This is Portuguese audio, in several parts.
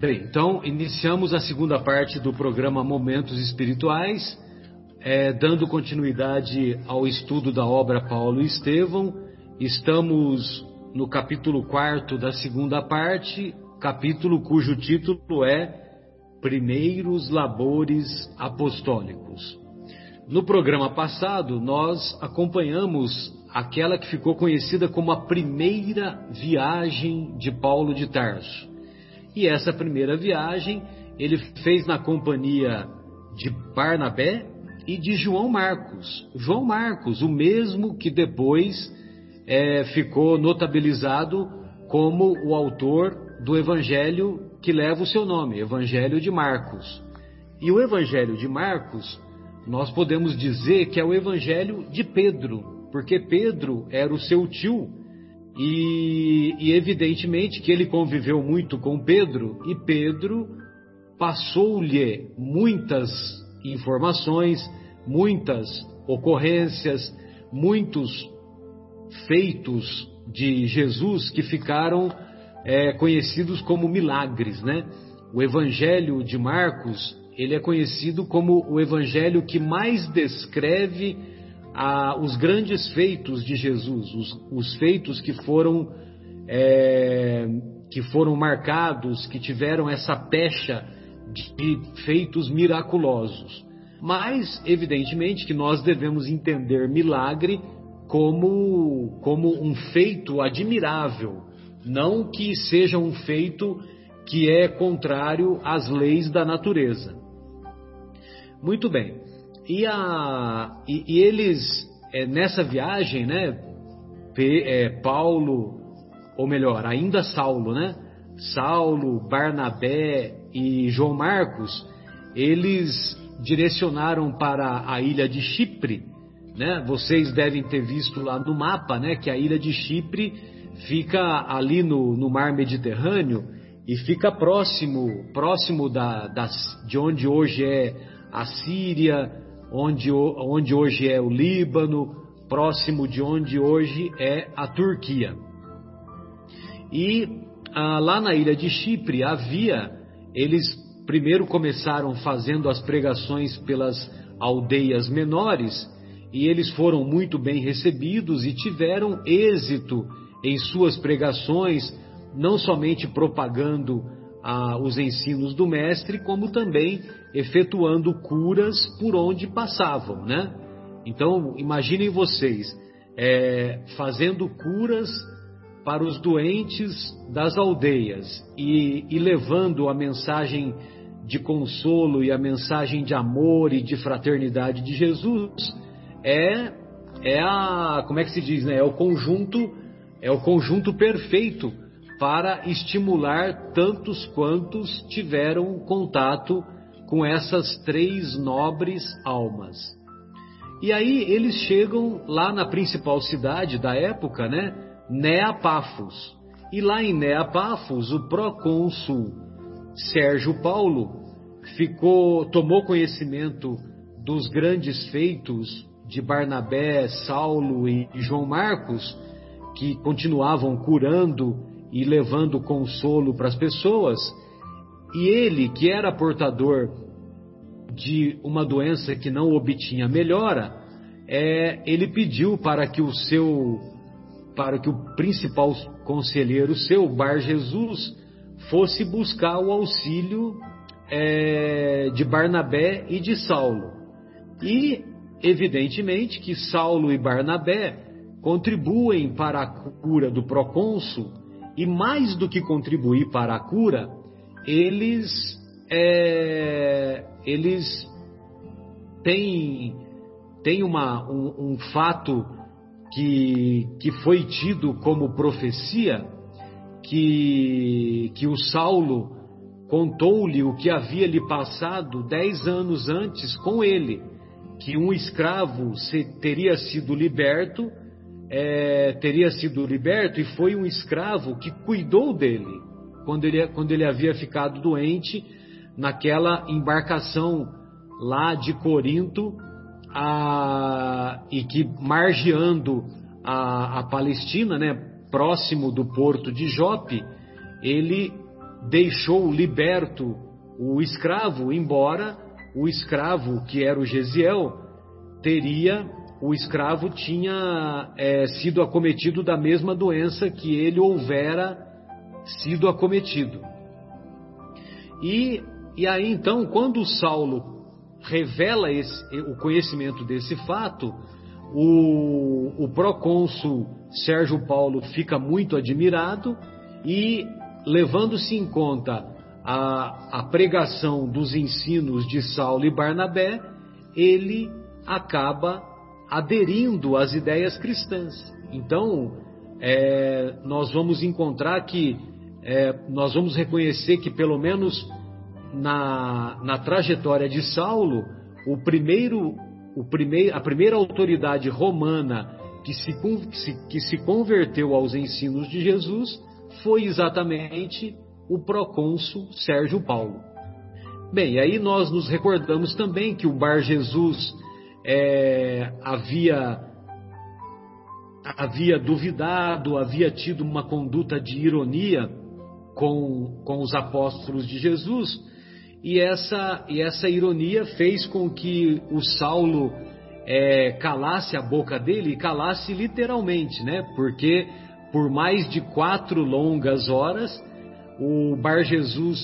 Bem, então iniciamos a segunda parte do programa Momentos Espirituais, é, dando continuidade ao estudo da obra Paulo e Estevão. Estamos no capítulo 4 da segunda parte, capítulo cujo título é Primeiros Labores Apostólicos. No programa passado, nós acompanhamos aquela que ficou conhecida como a primeira viagem de Paulo de Tarso. E essa primeira viagem ele fez na companhia de Barnabé e de João Marcos. João Marcos, o mesmo que depois é, ficou notabilizado como o autor do evangelho que leva o seu nome, Evangelho de Marcos. E o evangelho de Marcos, nós podemos dizer que é o evangelho de Pedro, porque Pedro era o seu tio e, e, evidentemente que ele conviveu muito com Pedro e Pedro passou-lhe muitas informações, muitas ocorrências, muitos feitos de Jesus que ficaram é, conhecidos como milagres, né? O Evangelho de Marcos ele é conhecido como o Evangelho que mais descreve a, os grandes feitos de Jesus, os, os feitos que foram é, que foram marcados, que tiveram essa pecha de feitos miraculosos. Mas, evidentemente, que nós devemos entender milagre como, como um feito admirável, não que seja um feito que é contrário às leis da natureza. Muito bem. E, a, e, e eles, é, nessa viagem, né, é, Paulo, ou melhor, ainda Saulo, né? Saulo, Barnabé e João Marcos, eles direcionaram para a ilha de Chipre, né? Vocês devem ter visto lá no mapa, né? Que a ilha de Chipre fica ali no, no mar Mediterrâneo e fica próximo, próximo da, das, de onde hoje é a Síria, onde, onde hoje é o Líbano, próximo de onde hoje é a Turquia. E ah, lá na ilha de Chipre havia, eles primeiro começaram fazendo as pregações pelas aldeias menores e eles foram muito bem recebidos e tiveram êxito em suas pregações, não somente propagando ah, os ensinos do mestre, como também efetuando curas por onde passavam, né? Então, imaginem vocês é, fazendo curas para os doentes das aldeias e, e levando a mensagem de consolo e a mensagem de amor e de fraternidade de Jesus é é a como é que se diz né é o conjunto é o conjunto perfeito para estimular tantos quantos tiveram contato com essas três nobres almas. E aí eles chegam lá na principal cidade da época, né, Neapafos. E lá em Neapafos, o procônsul Sérgio Paulo ficou tomou conhecimento dos grandes feitos de Barnabé, Saulo e João Marcos, que continuavam curando e levando consolo para as pessoas. E ele, que era portador de uma doença que não obtinha melhora, é, ele pediu para que o seu, para que o principal conselheiro seu, Bar Jesus, fosse buscar o auxílio é, de Barnabé e de Saulo. E, evidentemente, que Saulo e Barnabé contribuem para a cura do procônsul e mais do que contribuir para a cura, eles, é, eles têm, têm uma, um, um fato que, que foi tido como profecia, que, que o Saulo contou-lhe o que havia lhe passado dez anos antes com ele, que um escravo teria sido liberto é, teria sido liberto e foi um escravo que cuidou dele quando ele, quando ele havia ficado doente naquela embarcação lá de Corinto a, e que margeando a, a Palestina, né, próximo do porto de Jope, ele deixou liberto o escravo, embora o escravo, que era o Gesiel, teria, o escravo tinha é, sido acometido da mesma doença que ele houvera sido acometido. E, e aí então, quando Saulo revela esse, o conhecimento desse fato, o, o procônsul Sérgio Paulo fica muito admirado e, levando-se em conta a, a pregação dos ensinos de Saulo e Barnabé, ele acaba aderindo às ideias cristãs. Então, é, nós vamos encontrar que, é, nós vamos reconhecer que, pelo menos na, na trajetória de Saulo, o primeiro, o primeir, a primeira autoridade romana que se, que, se, converteu aos ensinos de Jesus foi exatamente o procônsul Sérgio Paulo. Bem, aí nós nos recordamos também que o Bar Jesus é, havia havia duvidado, havia tido uma conduta de ironia com, com os apóstolos de Jesus, e essa, e essa ironia fez com que o Saulo é, calasse a boca dele, e calasse literalmente, né? Porque por mais de quatro longas horas o Bar Jesus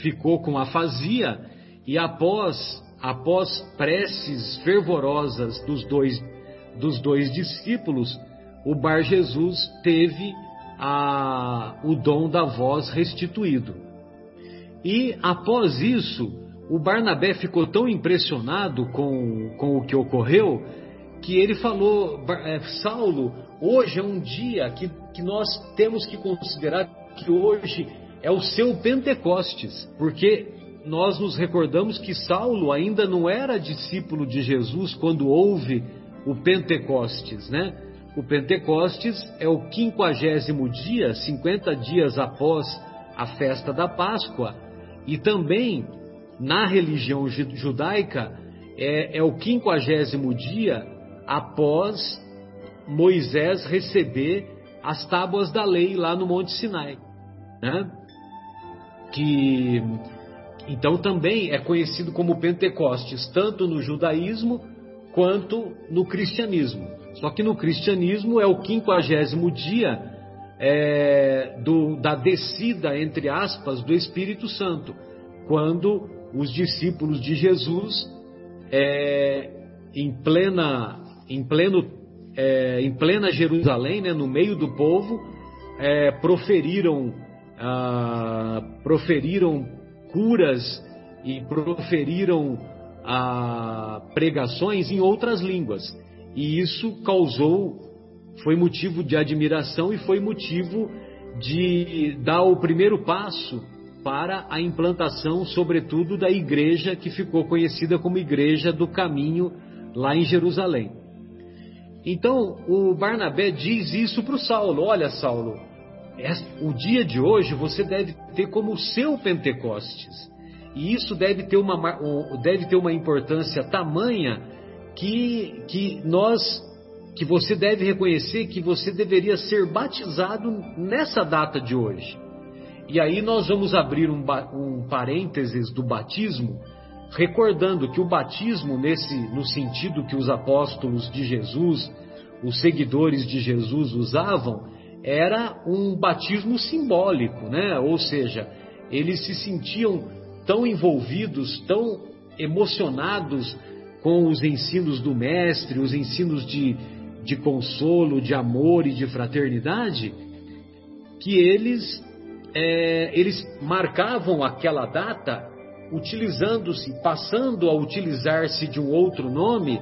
ficou com afasia e após após preces fervorosas dos dois dos dois discípulos, o Bar Jesus teve a, o dom da voz restituído. E após isso, o Barnabé ficou tão impressionado com, com o que ocorreu que ele falou: é, Saulo, hoje é um dia que, que nós temos que considerar que hoje é o seu Pentecostes, porque nós nos recordamos que Saulo ainda não era discípulo de Jesus quando houve o Pentecostes, né? O Pentecostes é o quinquagésimo dia, 50 dias após a festa da Páscoa, e também na religião judaica é, é o quinquagésimo dia após Moisés receber as tábuas da lei lá no Monte Sinai, né? Que então também é conhecido como Pentecostes, tanto no judaísmo quanto no cristianismo. Só que no cristianismo é o quinquagésimo dia é, do, da descida, entre aspas, do Espírito Santo, quando os discípulos de Jesus, é, em, plena, em, pleno, é, em plena Jerusalém, né, no meio do povo, é, proferiram, ah, proferiram curas e proferiram ah, pregações em outras línguas. E isso causou, foi motivo de admiração e foi motivo de dar o primeiro passo para a implantação, sobretudo, da igreja que ficou conhecida como Igreja do Caminho lá em Jerusalém. Então, o Barnabé diz isso para o Saulo: Olha, Saulo, o dia de hoje você deve ter como o seu Pentecostes. E isso deve ter uma, deve ter uma importância tamanha que, que nós que você deve reconhecer que você deveria ser batizado nessa data de hoje. E aí nós vamos abrir um, um parênteses do batismo, recordando que o batismo, nesse, no sentido que os apóstolos de Jesus, os seguidores de Jesus usavam, era um batismo simbólico, né? Ou seja, eles se sentiam tão envolvidos, tão emocionados com os ensinos do Mestre, os ensinos de, de consolo, de amor e de fraternidade, que eles, é, eles marcavam aquela data utilizando-se, passando a utilizar-se de um outro nome,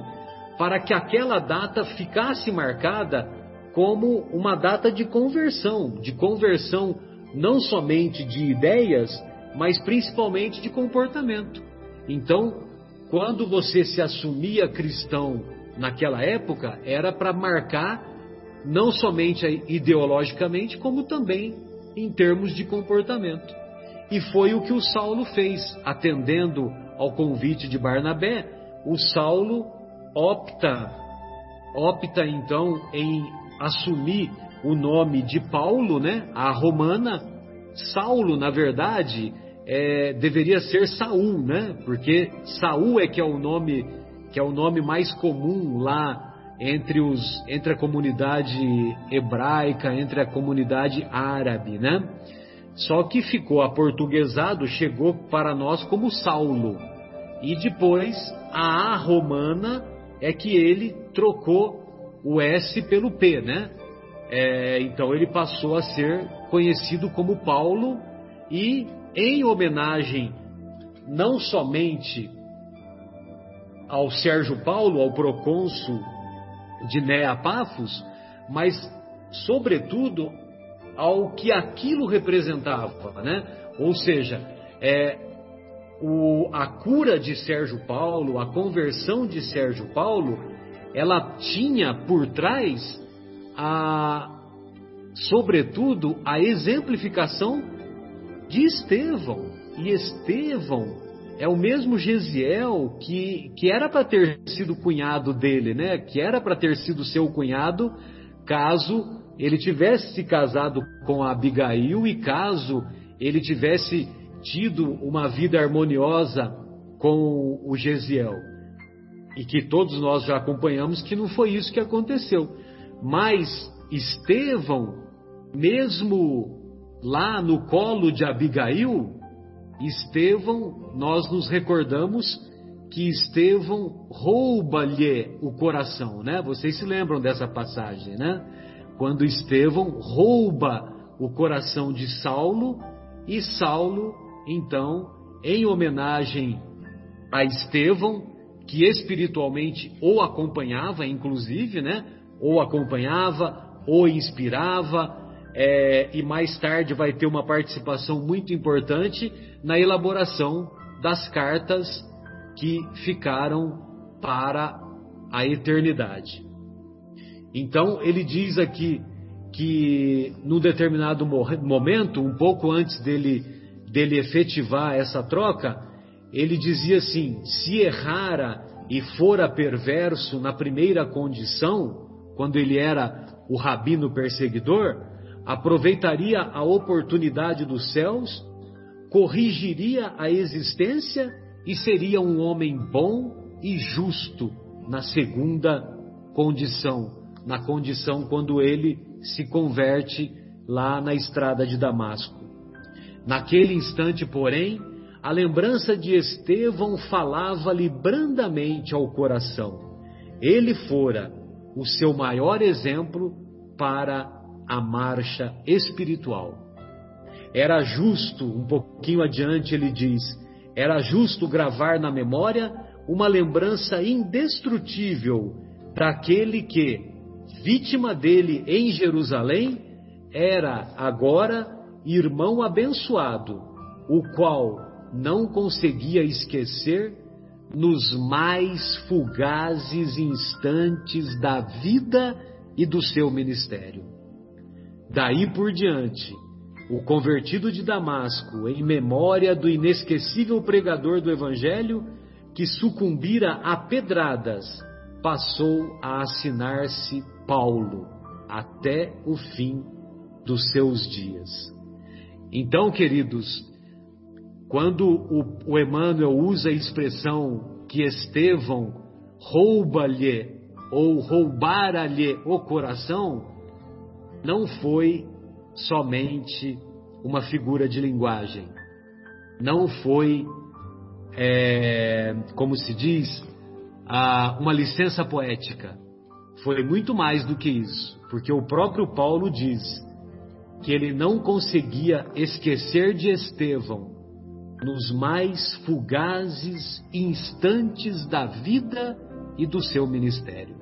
para que aquela data ficasse marcada como uma data de conversão, de conversão não somente de ideias, mas principalmente de comportamento. Então, quando você se assumia cristão naquela época, era para marcar não somente ideologicamente, como também em termos de comportamento. E foi o que o Saulo fez, atendendo ao convite de Barnabé. O Saulo opta, opta então em assumir o nome de Paulo, né, a romana, Saulo, na verdade, é, deveria ser Saul, né? Porque Saul é que é o nome que é o nome mais comum lá entre os entre a comunidade hebraica, entre a comunidade árabe, né? Só que ficou aportuguesado, chegou para nós como Saulo. E depois a A romana é que ele trocou o S pelo P, né? É, então ele passou a ser conhecido como Paulo e em homenagem não somente ao Sérgio Paulo, ao procônsul de Neapafos, mas sobretudo ao que aquilo representava, né? Ou seja, é, o, a cura de Sérgio Paulo, a conversão de Sérgio Paulo, ela tinha por trás a, sobretudo, a exemplificação de Estevão. E Estevão é o mesmo Gesiel que, que era para ter sido cunhado dele, né? Que era para ter sido seu cunhado, caso ele tivesse se casado com Abigail e caso ele tivesse tido uma vida harmoniosa com o Gesiel. E que todos nós já acompanhamos que não foi isso que aconteceu. Mas Estevão, mesmo lá no colo de Abigail, Estevão, nós nos recordamos que Estevão rouba-lhe o coração, né? Vocês se lembram dessa passagem, né? Quando Estevão rouba o coração de Saulo e Saulo, então, em homenagem a Estevão, que espiritualmente o acompanhava, inclusive, né? Ou acompanhava, ou inspirava, é, e mais tarde vai ter uma participação muito importante na elaboração das cartas que ficaram para a eternidade. Então ele diz aqui que num determinado momento, um pouco antes dele, dele efetivar essa troca, ele dizia assim: se errara e fora perverso na primeira condição, quando ele era o rabino perseguidor, aproveitaria a oportunidade dos céus, corrigiria a existência e seria um homem bom e justo na segunda condição, na condição quando ele se converte lá na estrada de Damasco. Naquele instante, porém, a lembrança de Estevão falava-lhe brandamente ao coração. Ele fora o seu maior exemplo para a marcha espiritual. Era justo, um pouquinho adiante ele diz, era justo gravar na memória uma lembrança indestrutível para aquele que, vítima dele em Jerusalém, era agora irmão abençoado, o qual não conseguia esquecer nos mais fugazes instantes da vida e do seu ministério. Daí por diante, o convertido de Damasco, em memória do inesquecível pregador do Evangelho, que sucumbira a pedradas, passou a assinar-se Paulo até o fim dos seus dias. Então, queridos, quando o, o Emmanuel usa a expressão que Estevão rouba-lhe ou roubara-lhe o coração, não foi somente uma figura de linguagem, não foi, é, como se diz, a, uma licença poética. Foi muito mais do que isso, porque o próprio Paulo diz que ele não conseguia esquecer de Estevão nos mais fugazes instantes da vida e do seu ministério.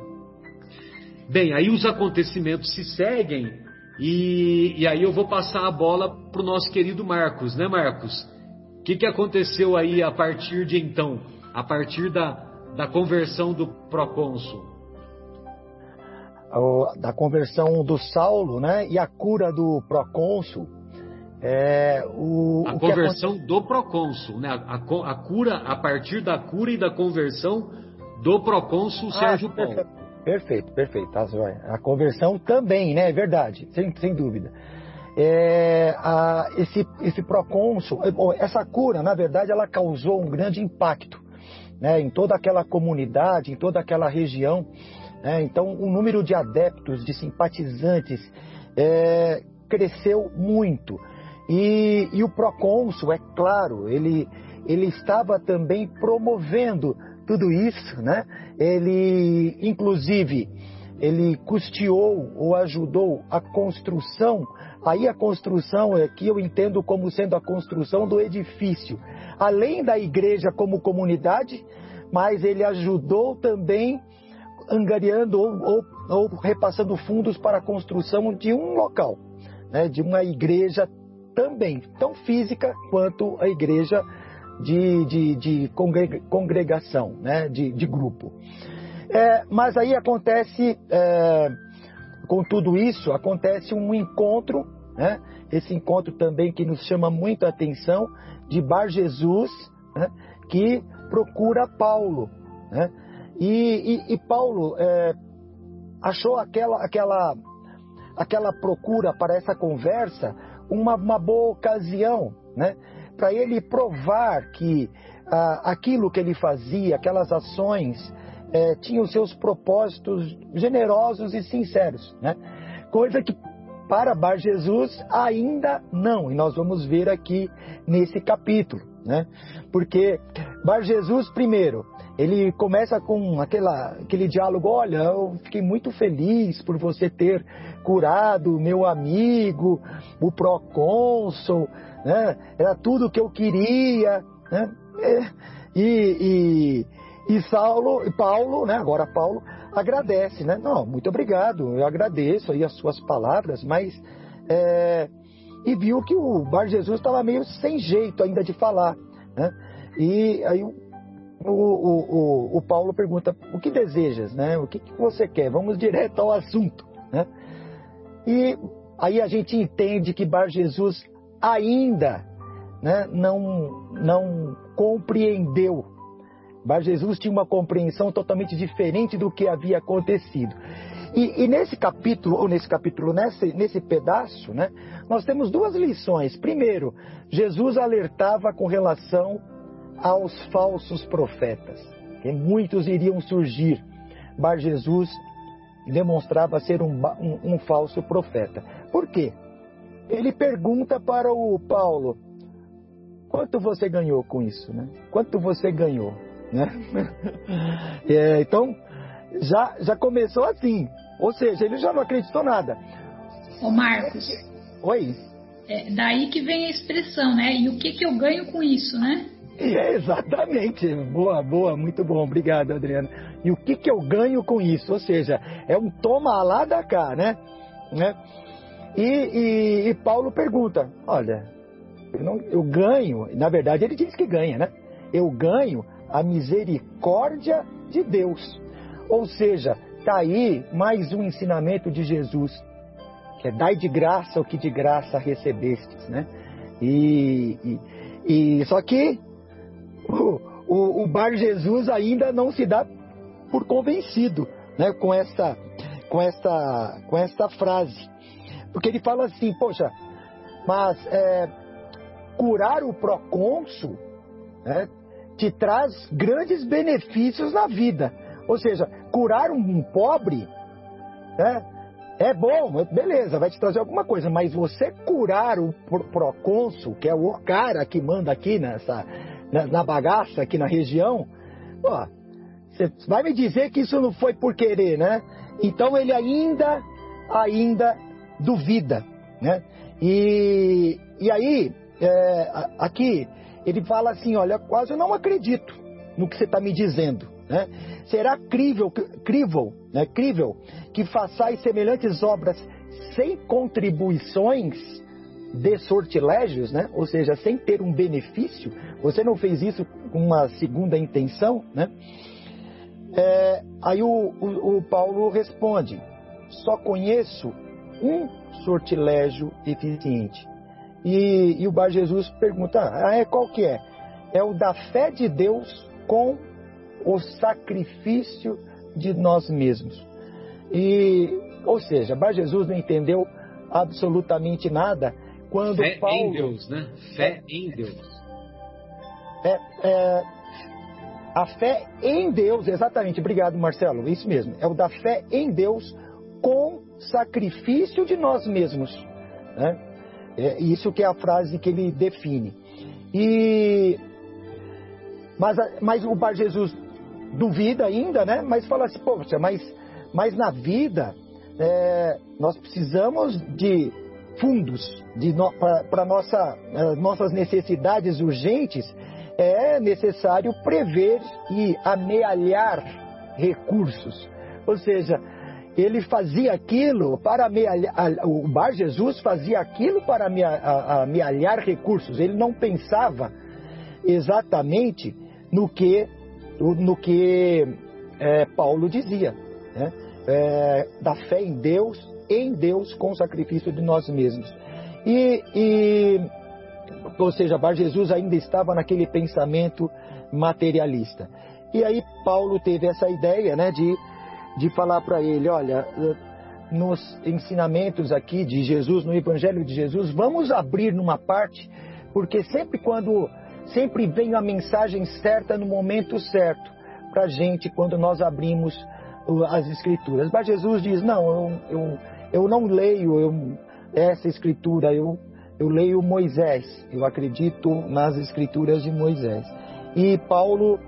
Bem, aí os acontecimentos se seguem e, e aí eu vou passar a bola para o nosso querido Marcos, né, Marcos? O que, que aconteceu aí a partir de então, a partir da, da conversão do procônsul? Da conversão do Saulo, né, e a cura do procônsul. É, o, a o conversão aconte... do procônsul, né? A, a, a, cura a partir da cura e da conversão do procônsul ah, Sérgio Paulo. Perfeito, perfeito, tá, A conversão também, né? É verdade, sem, sem dúvida. é, a, esse, esse procônsul, essa cura, na verdade, ela causou um grande impacto né, em toda aquela comunidade, em toda aquela região. Né, então, o número de adeptos, de simpatizantes, é, cresceu muito. E, e o procônsul, é claro, ele, ele estava também promovendo tudo isso, né? Ele, inclusive, ele custeou ou ajudou a construção. Aí a construção aqui eu entendo como sendo a construção do edifício, além da igreja como comunidade, mas ele ajudou também angariando ou, ou, ou repassando fundos para a construção de um local, né, de uma igreja também, tão física quanto a igreja de, de, de congregação, né, de, de grupo. É, mas aí acontece é, com tudo isso, acontece um encontro, né? esse encontro também que nos chama muito a atenção, de Bar Jesus, né? que procura Paulo. Né? E, e, e, Paulo é, achou aquela, aquela, aquela procura para essa conversa uma, uma boa ocasião, né? para ele provar que ah, aquilo que ele fazia, aquelas ações, é, tinha os seus propósitos generosos e sinceros, né? Coisa que para Bar Jesus ainda não, e nós vamos ver aqui nesse capítulo, né? Porque Bar Jesus, primeiro, ele começa com aquela, aquele diálogo: olha, eu fiquei muito feliz por você ter curado meu amigo, o procônsul, né? Era tudo o que eu queria, né? E, e, e Saulo, e Paulo, né, agora Paulo, agradece, né? Não, muito obrigado, eu agradeço aí as suas palavras, mas. É, e viu que o Bar Jesus estava meio sem jeito ainda de falar, né? E aí o, o, o, o Paulo pergunta: o que desejas, né? O que, que você quer? Vamos direto ao assunto, né? E aí a gente entende que Bar Jesus ainda né, não, não compreendeu mas Jesus tinha uma compreensão totalmente diferente do que havia acontecido. E, e nesse capítulo, ou nesse capítulo, nesse, nesse pedaço, né, nós temos duas lições. Primeiro, Jesus alertava com relação aos falsos profetas, que muitos iriam surgir. Mas Jesus demonstrava ser um, um, um falso profeta. Por quê? Ele pergunta para o Paulo: quanto você ganhou com isso? Né? Quanto você ganhou? Né? É, então, já, já começou assim. Ou seja, ele já não acreditou nada. Ô Marcos. Oi. É daí que vem a expressão, né? E o que, que eu ganho com isso, né? É, exatamente. Boa, boa, muito bom. Obrigado, Adriana. E o que, que eu ganho com isso? Ou seja, é um toma lá da cá, né? né? E, e, e Paulo pergunta: olha, eu, não, eu ganho, na verdade ele diz que ganha, né? Eu ganho a misericórdia de Deus. Ou seja, está aí mais um ensinamento de Jesus, que é dai de graça o que de graça recebestes, né? E, e, e só que o, o, o, Bar Jesus ainda não se dá por convencido, né? Com essa, com essa, com essa frase, porque ele fala assim, poxa, mas é, curar o procônsul, né? Te traz grandes benefícios na vida. Ou seja, curar um pobre né, é bom, beleza, vai te trazer alguma coisa, mas você curar o procônsul, que é o cara que manda aqui nessa, na, bagaça, aqui na região, pô, você vai me dizer que isso não foi por querer, né? Então ele ainda, ainda duvida, né? E, e aí, é, aqui, ele fala assim: Olha, quase eu não acredito no que você está me dizendo. Né? Será crível, crível, né? crível que façais semelhantes obras sem contribuições de sortilégios, né? ou seja, sem ter um benefício? Você não fez isso com uma segunda intenção? Né? É, aí o, o, o Paulo responde: só conheço um sortilégio eficiente e, e o Bar Jesus pergunta: ah, é qual que é? É o da fé de Deus com o sacrifício de nós mesmos. E, ou seja, Bar Jesus não entendeu absolutamente nada. Quando Fé Paulo, em Deus, né? Fé em Deus. É, é, a fé em Deus, exatamente, obrigado Marcelo, isso mesmo, é o da fé em Deus com sacrifício de nós mesmos. Né? É isso que é a frase que ele define. E mas, mas o Bar Jesus duvida ainda, né? Mas fala assim, poxa, mas, mas na vida é, nós precisamos de fundos no, para nossa, é, nossas necessidades urgentes. É necessário prever e amealhar recursos. Ou seja, ele fazia aquilo para amealhar, o Bar Jesus fazia aquilo para amealhar recursos. Ele não pensava exatamente no que, no que é, Paulo dizia, né? é, da fé em Deus, em Deus com o sacrifício de nós mesmos. E, e ou seja, Bar Jesus ainda estava naquele pensamento materialista. E aí Paulo teve essa ideia, né, de, de falar para ele, olha, nos ensinamentos aqui de Jesus, no Evangelho de Jesus, vamos abrir numa parte, porque sempre quando sempre vem a mensagem certa no momento certo para a gente quando nós abrimos as escrituras. Mas Jesus diz: não, eu, eu, eu não leio eu, essa escritura, eu, eu leio Moisés, eu acredito nas escrituras de Moisés. E Paulo,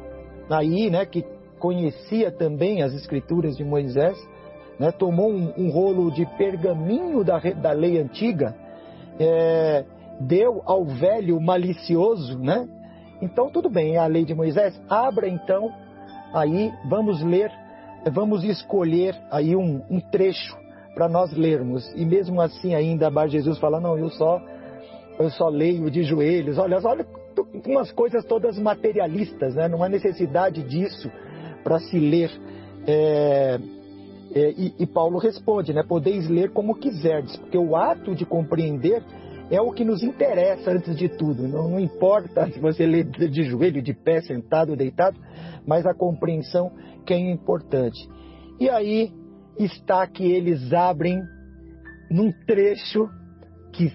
aí, né, que conhecia também as escrituras de Moisés, né, tomou um, um rolo de pergaminho da, da lei antiga, é, deu ao velho malicioso, né? Então tudo bem, é a lei de Moisés. Abra então, aí vamos ler, vamos escolher aí um, um trecho para nós lermos. E mesmo assim ainda Bar Jesus fala, não, eu só eu só leio de joelhos. Olha, olha umas coisas todas materialistas, né? Não há necessidade disso para se ler. É, é, e, e Paulo responde, né? Podeis ler como quiserdes, porque o ato de compreender é o que nos interessa antes de tudo. Não, não, importa se você lê de joelho, de pé, sentado, deitado, mas a compreensão que é importante. E aí está que eles abrem num trecho que,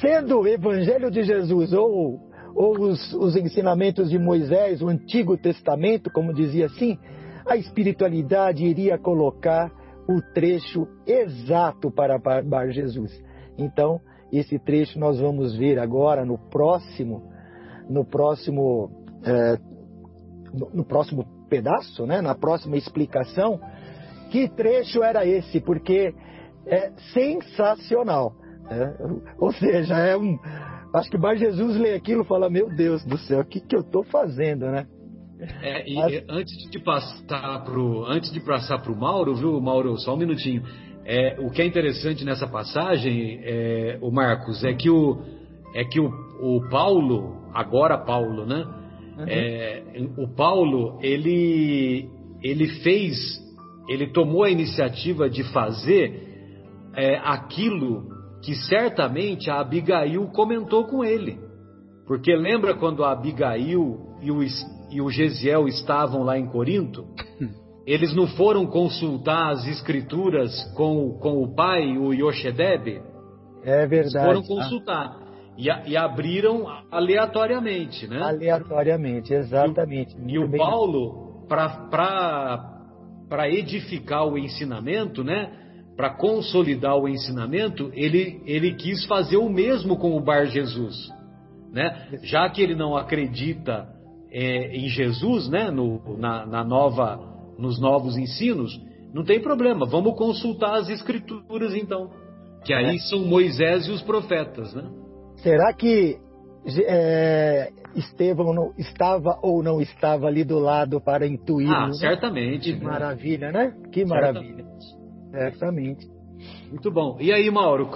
sendo o Evangelho de Jesus ou, ou os, os ensinamentos de Moisés, o Antigo Testamento, como dizia assim, a espiritualidade iria colocar o trecho exato para Bar Jesus. Então, esse trecho nós vamos ver agora no próximo, no próximo, é, no, próximo pedaço, né? na próxima explicação. Que trecho era esse? Porque é sensacional. Né? Ou seja, é um. Acho que Bar Jesus lê aquilo e fala: Meu Deus do céu, o que, que eu estou fazendo, né? É, e Mas... antes de passar pro antes de passar para o Mauro, viu, Mauro, só um minutinho. É, o que é interessante nessa passagem, é, o Marcos, é que o é que o, o Paulo, agora Paulo, né? Uhum. É, o Paulo ele ele fez, ele tomou a iniciativa de fazer é, aquilo que certamente a Abigail comentou com ele, porque lembra quando a Abigail e o, e o Gesiel estavam lá em Corinto? Eles não foram consultar as escrituras com, com o pai, o Yoshedeb? É verdade. Eles foram consultar. E, e, abriram aleatoriamente, né? Aleatoriamente, exatamente. E, e o Paulo, para edificar o ensinamento, né? Para consolidar o ensinamento, ele, ele quis fazer o mesmo com o Bar Jesus. Né? Já que ele não acredita é, em Jesus, né? No, na, na nova nos novos ensinos, não tem problema, vamos consultar as escrituras então, que aí é. são Moisés e os profetas, né? Será que é, Estevão não, estava ou não estava ali do lado para intuir? Ah, né? certamente. Que né? maravilha, né? Que maravilha. Certamente. Certamente. Muito bom. E aí, Mauro,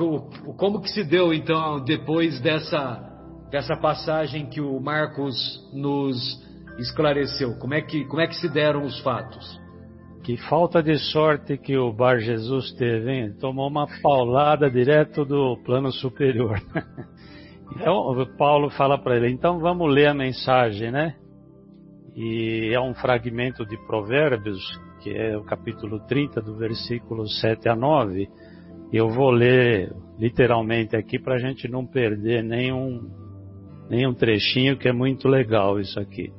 como que se deu então depois dessa dessa passagem que o Marcos nos esclareceu? Como é que, como é que se deram os fatos? Que falta de sorte que o Bar Jesus teve, hein? Tomou uma paulada direto do plano superior. então, o Paulo fala para ele, então vamos ler a mensagem, né? E é um fragmento de Provérbios, que é o capítulo 30, do versículo 7 a 9. Eu vou ler literalmente aqui para a gente não perder nenhum, nenhum trechinho, que é muito legal isso aqui.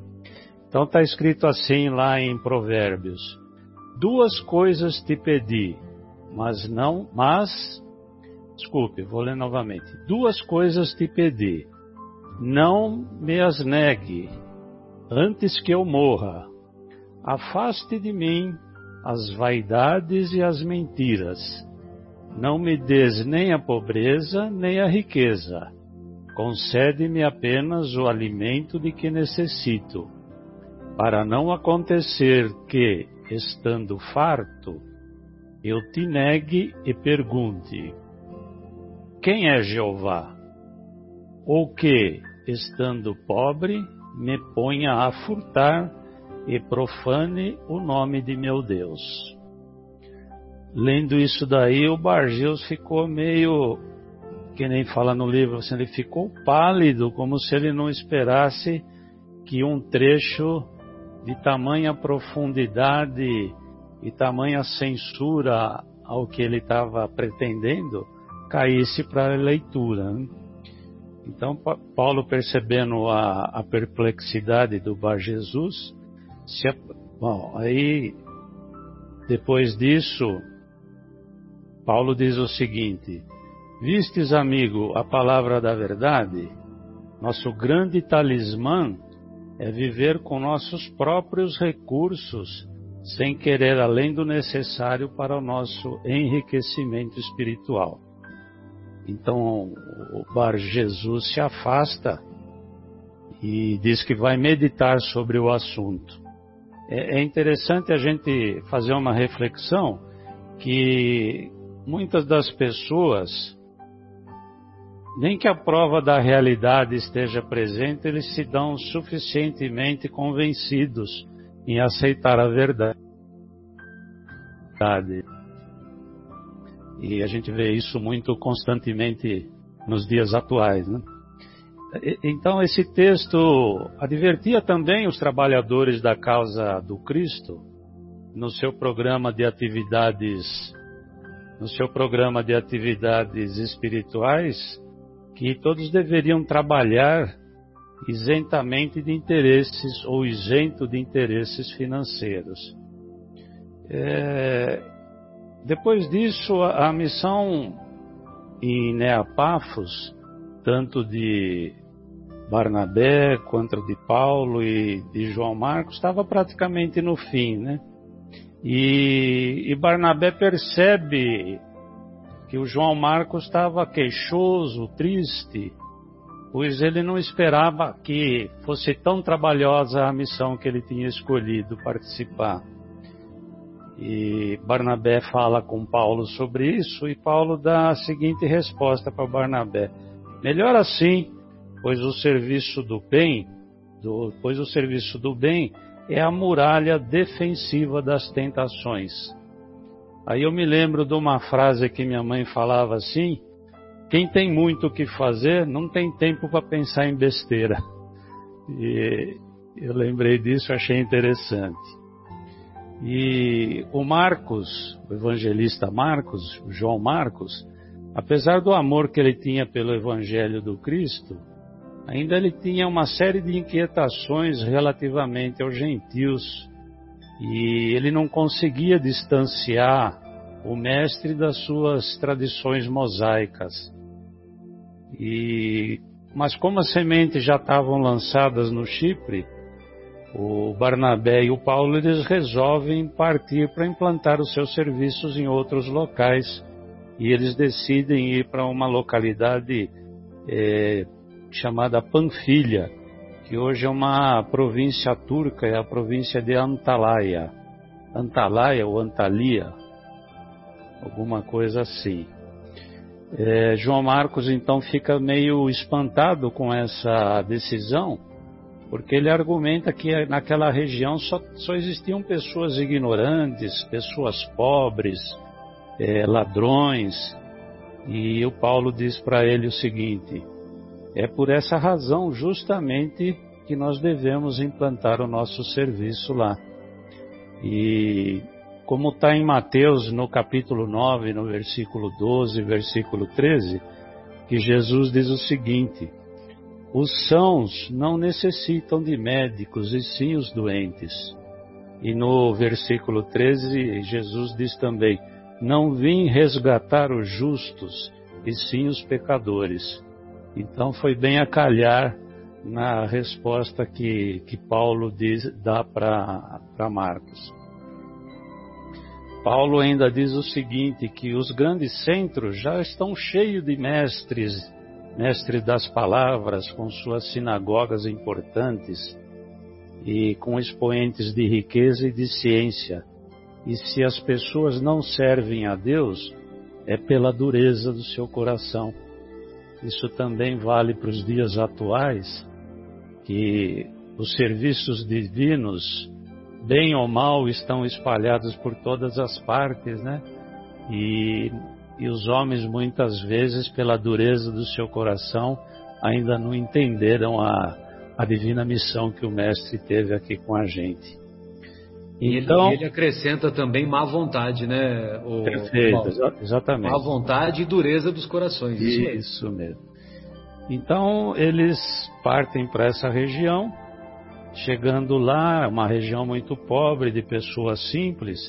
Então está escrito assim lá em Provérbios: Duas coisas te pedi, mas não, mas, desculpe, vou ler novamente. Duas coisas te pedi, não me as negue, antes que eu morra. Afaste de mim as vaidades e as mentiras. Não me des nem a pobreza nem a riqueza. Concede-me apenas o alimento de que necessito, para não acontecer que, estando farto, eu te negue e pergunte: Quem é Jeová? Ou que, estando pobre, me ponha a furtar e profane o nome de meu Deus. Lendo isso daí, o Bargeus ficou meio, que nem fala no livro, assim, ele ficou pálido, como se ele não esperasse que um trecho de tamanha profundidade e tamanha censura ao que ele estava pretendendo caísse para a leitura. Né? Então, Paulo, percebendo a, a perplexidade do Bar Jesus, se, bom, aí, depois disso, Paulo diz o seguinte: Vistes, amigo, a palavra da verdade? Nosso grande talismã é viver com nossos próprios recursos, sem querer além do necessário para o nosso enriquecimento espiritual. Então, o Bar Jesus se afasta e diz que vai meditar sobre o assunto. É, é interessante a gente fazer uma reflexão que muitas das pessoas nem que a prova da realidade esteja presente, eles se dão suficientemente convencidos em aceitar a verdade. E a gente vê isso muito constantemente nos dias atuais. Né? Então, esse texto advertia também os trabalhadores da causa do Cristo no seu programa de atividades, no seu programa de atividades espirituais, que todos deveriam trabalhar isentamente de interesses ou isento de interesses financeiros. É, depois disso, a, a missão em Neapafos, tanto de Barnabé quanto de Paulo e de João Marcos, estava praticamente no fim, né? E, e Barnabé percebe que o João Marcos estava queixoso, triste, pois ele não esperava que fosse tão trabalhosa a missão que ele tinha escolhido participar. E Barnabé fala com Paulo sobre isso e Paulo dá a seguinte resposta para Barnabé: Melhor assim, pois o serviço do bem, do, pois o serviço do bem é a muralha defensiva das tentações. Aí eu me lembro de uma frase que minha mãe falava assim: quem tem muito o que fazer não tem tempo para pensar em besteira. E eu lembrei disso, achei interessante. E o Marcos, o evangelista Marcos, João Marcos, apesar do amor que ele tinha pelo evangelho do Cristo, ainda ele tinha uma série de inquietações relativamente aos gentios e ele não conseguia distanciar o mestre das suas tradições mosaicas. E, mas como as sementes já estavam lançadas no Chipre, o Barnabé e o Paulo eles resolvem partir para implantar os seus serviços em outros locais e eles decidem ir para uma localidade é, chamada Panfilha, que hoje é uma província turca, é a província de Antalya. Antalya ou Antalya, alguma coisa assim. É, João Marcos então fica meio espantado com essa decisão, porque ele argumenta que naquela região só, só existiam pessoas ignorantes, pessoas pobres, é, ladrões, e o Paulo diz para ele o seguinte: é por essa razão, justamente, que nós devemos implantar o nosso serviço lá. E como está em Mateus no capítulo 9, no versículo 12, versículo 13, que Jesus diz o seguinte: Os sãos não necessitam de médicos, e sim os doentes. E no versículo 13, Jesus diz também: Não vim resgatar os justos, e sim os pecadores. Então foi bem a calhar na resposta que, que Paulo diz, dá para Marcos. Paulo ainda diz o seguinte, que os grandes centros já estão cheios de mestres, mestres das palavras, com suas sinagogas importantes e com expoentes de riqueza e de ciência. E se as pessoas não servem a Deus, é pela dureza do seu coração. Isso também vale para os dias atuais, que os serviços divinos, bem ou mal, estão espalhados por todas as partes, né? E, e os homens, muitas vezes, pela dureza do seu coração, ainda não entenderam a, a divina missão que o Mestre teve aqui com a gente. Então, ele, ele acrescenta também má vontade, né? O, perfeito, exatamente. Má vontade e dureza dos corações. Isso, isso mesmo. Então eles partem para essa região, chegando lá, uma região muito pobre de pessoas simples,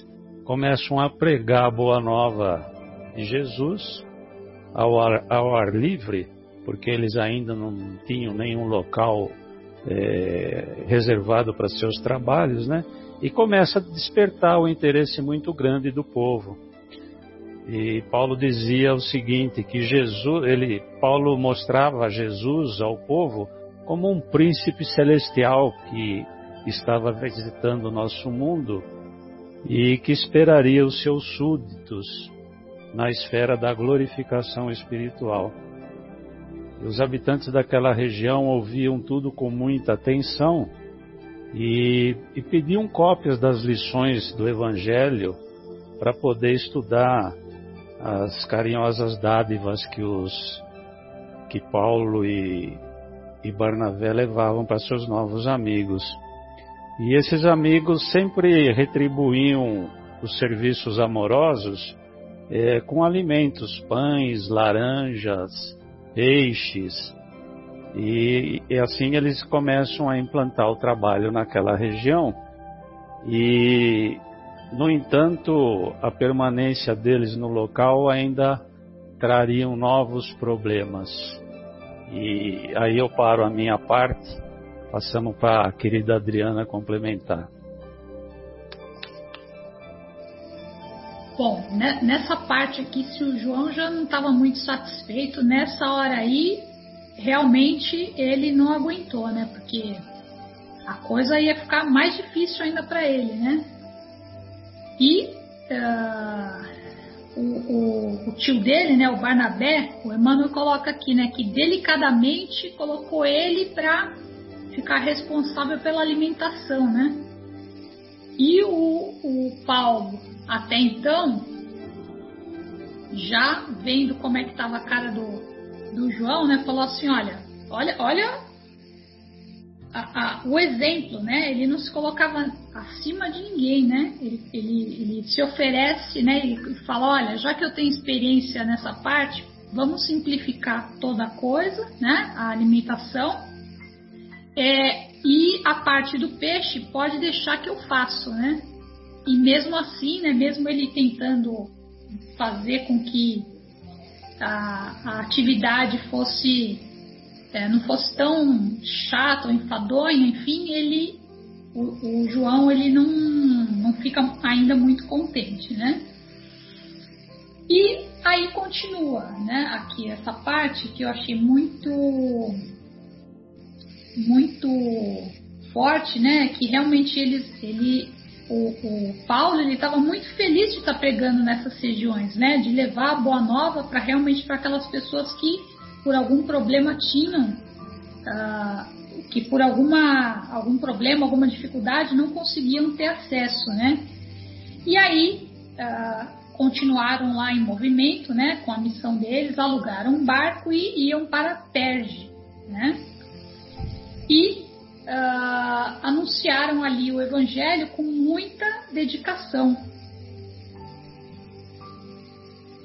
começam a pregar a boa nova de Jesus ao ar, ao ar livre, porque eles ainda não tinham nenhum local é, reservado para seus trabalhos, né? E começa a despertar o interesse muito grande do povo. E Paulo dizia o seguinte, que Jesus, ele, Paulo mostrava Jesus ao povo como um príncipe celestial que estava visitando o nosso mundo e que esperaria os seus súditos na esfera da glorificação espiritual. Os habitantes daquela região ouviam tudo com muita atenção e, e pediam cópias das lições do Evangelho para poder estudar as carinhosas dádivas que os que Paulo e, e Barnabé levavam para seus novos amigos. E esses amigos sempre retribuíam os serviços amorosos é, com alimentos, pães, laranjas, peixes. E, e assim eles começam a implantar o trabalho naquela região. E no entanto, a permanência deles no local ainda trariam novos problemas. E aí eu paro a minha parte, passamos para a querida Adriana complementar. Bom, nessa parte aqui, se o João já não estava muito satisfeito, nessa hora aí, realmente ele não aguentou, né? Porque a coisa ia ficar mais difícil ainda para ele, né? E uh, o, o, o, tio dele, né, o Barnabé, o Emmanuel coloca aqui, né, que delicadamente colocou ele para ficar responsável pela alimentação, né? E o, o Paulo, até então, já vendo como é que estava a cara do, do João, né, falou assim, olha, olha, olha a, a, o exemplo, né? Ele não se colocava acima de ninguém, né? Ele, ele, ele se oferece, né? E fala, olha, já que eu tenho experiência nessa parte, vamos simplificar toda a coisa, né? A alimentação. É, e a parte do peixe pode deixar que eu faço, né? E mesmo assim, né? Mesmo ele tentando fazer com que a, a atividade fosse é, não fosse tão chato, enfadonho, enfim, ele, o, o, João, ele não, não fica ainda muito contente, né? E aí continua, né? Aqui essa parte que eu achei muito, muito forte, né? Que realmente eles, ele, o, o Paulo, ele estava muito feliz de estar pregando nessas regiões, né? De levar a boa nova para realmente para aquelas pessoas que por algum problema tinham, uh, que por alguma, algum problema, alguma dificuldade não conseguiam ter acesso, né? E aí uh, continuaram lá em movimento, né? Com a missão deles, alugaram um barco e iam para Perge, né? E uh, anunciaram ali o Evangelho com muita dedicação.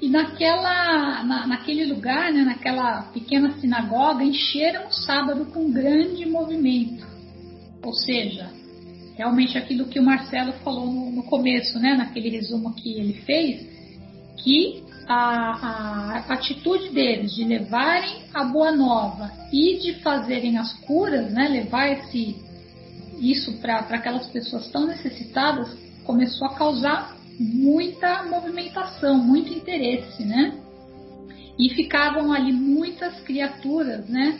E naquela, na, naquele lugar, né, naquela pequena sinagoga, encheram o sábado com grande movimento. Ou seja, realmente aquilo que o Marcelo falou no, no começo, né, naquele resumo que ele fez, que a, a, atitude deles de levarem a boa nova e de fazerem as curas, né, levar esse, isso para aquelas pessoas tão necessitadas, começou a causar muita movimentação, muito interesse, né? E ficavam ali muitas criaturas, né?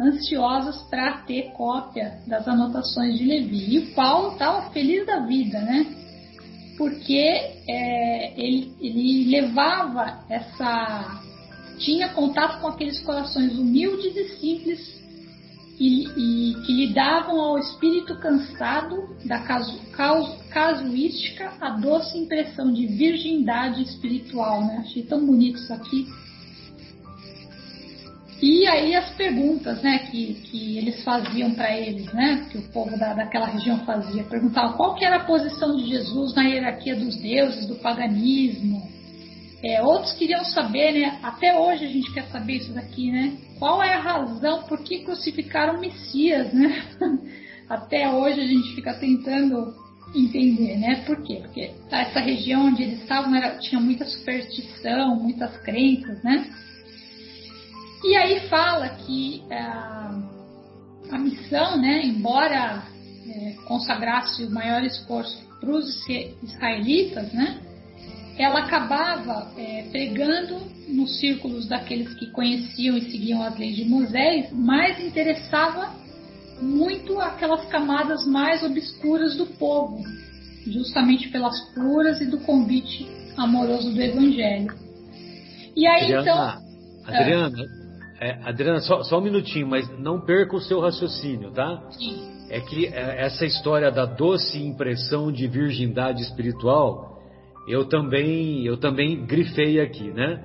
Ansiosas para ter cópia das anotações de Levi. E o Paulo estava feliz da vida, né? Porque é, ele, ele levava essa. tinha contato com aqueles corações humildes e simples e, e que lhe davam ao espírito cansado da casu, casu, casuística a doce impressão de virgindade espiritual. Né? Achei tão bonito isso aqui. E aí as perguntas né, que, que eles faziam para eles, né, que o povo da, daquela região fazia, perguntavam qual que era a posição de Jesus na hierarquia dos deuses, do paganismo, é, outros queriam saber, né? Até hoje a gente quer saber isso daqui, né? Qual é a razão por que crucificaram o Messias, né? Até hoje a gente fica tentando entender, né? Por quê? Porque essa região onde eles estavam era, tinha muita superstição, muitas crenças, né? E aí fala que a, é, a missão, né? Embora é, consagrasse o maior esforço para os israelitas, né? ela acabava é, pregando nos círculos daqueles que conheciam e seguiam as leis de Moisés, mas interessava muito aquelas camadas mais obscuras do povo, justamente pelas curas e do convite amoroso do Evangelho. E aí Adriana, então. Adriana, é, Adriana só, só, um minutinho, mas não perca o seu raciocínio, tá? Sim. É que é, essa história da doce impressão de virgindade espiritual eu também, eu também grifei aqui, né?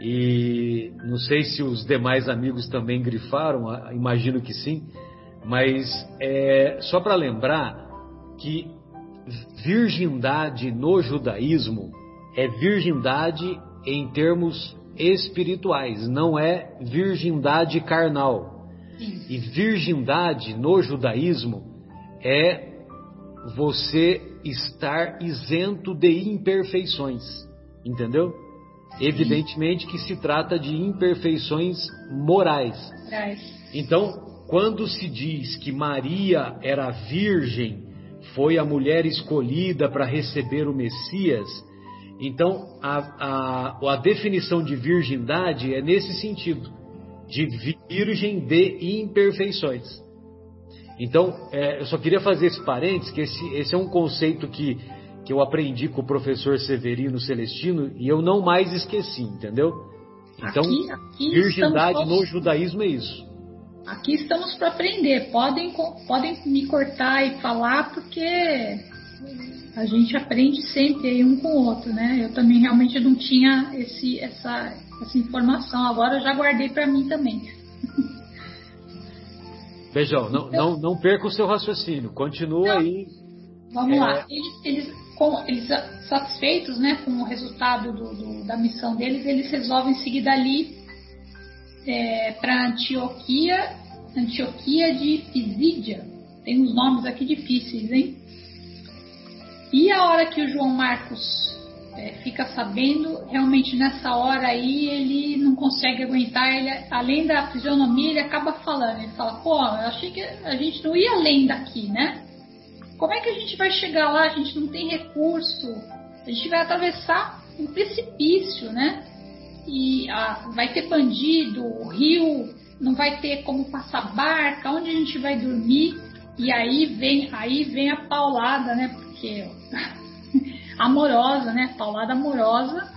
E não sei se os demais amigos também grifaram, imagino que sim, mas é só para lembrar que virgindade no judaísmo é virgindade em termos espirituais, não é virgindade carnal. E virgindade no judaísmo é você estar isento de imperfeições, entendeu? Evidentemente que se trata de imperfeições morais. Então, quando se diz que Maria era virgem, foi a mulher escolhida para receber o Messias, então a, a, a definição de virgindade é nesse sentido, de virgem de imperfeições. Então, é, eu só queria fazer esse parênteses, que esse, esse é um conceito que, que eu aprendi com o professor Severino Celestino e eu não mais esqueci, entendeu? Então, aqui, aqui virgindade no judaísmo é isso. Aqui estamos para aprender. Podem, podem me cortar e falar, porque a gente aprende sempre aí um com o outro, né? Eu também realmente não tinha esse, essa, essa informação. Agora eu já guardei para mim também. Beijão, não, então, não, não perca o seu raciocínio, continua não, aí. Vamos é... lá, eles, eles, com, eles, satisfeitos né, com o resultado do, do, da missão deles, eles resolvem seguir dali é, para Antioquia, Antioquia de Pisídia. Tem uns nomes aqui difíceis, hein? E a hora que o João Marcos é, fica sabendo, realmente nessa hora aí ele não consegue aguentar, ele, além da fisionomia, ele acaba falando, ele fala, pô, eu achei que a gente não ia além daqui, né? Como é que a gente vai chegar lá? A gente não tem recurso, a gente vai atravessar um precipício, né? E ah, vai ter bandido, o rio não vai ter como passar barca, onde a gente vai dormir? E aí vem, aí vem a paulada, né? Amorosa, né? Paulada amorosa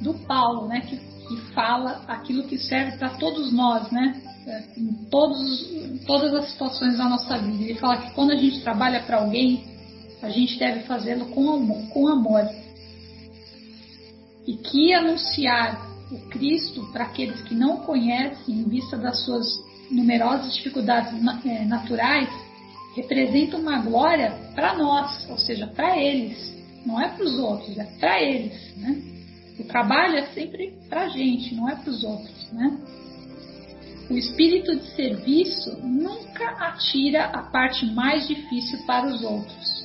do Paulo, né? Que, que fala aquilo que serve para todos nós, né? É, em todos, todas as situações da nossa vida. Ele fala que quando a gente trabalha para alguém, a gente deve fazê-lo com amor, com amor. E que anunciar o Cristo para aqueles que não conhecem, em vista das suas numerosas dificuldades é, naturais, representa uma glória para nós, ou seja, para eles não é para os outros, é para eles, né? O trabalho é sempre para a gente, não é para os outros, né? O espírito de serviço nunca atira a parte mais difícil para os outros.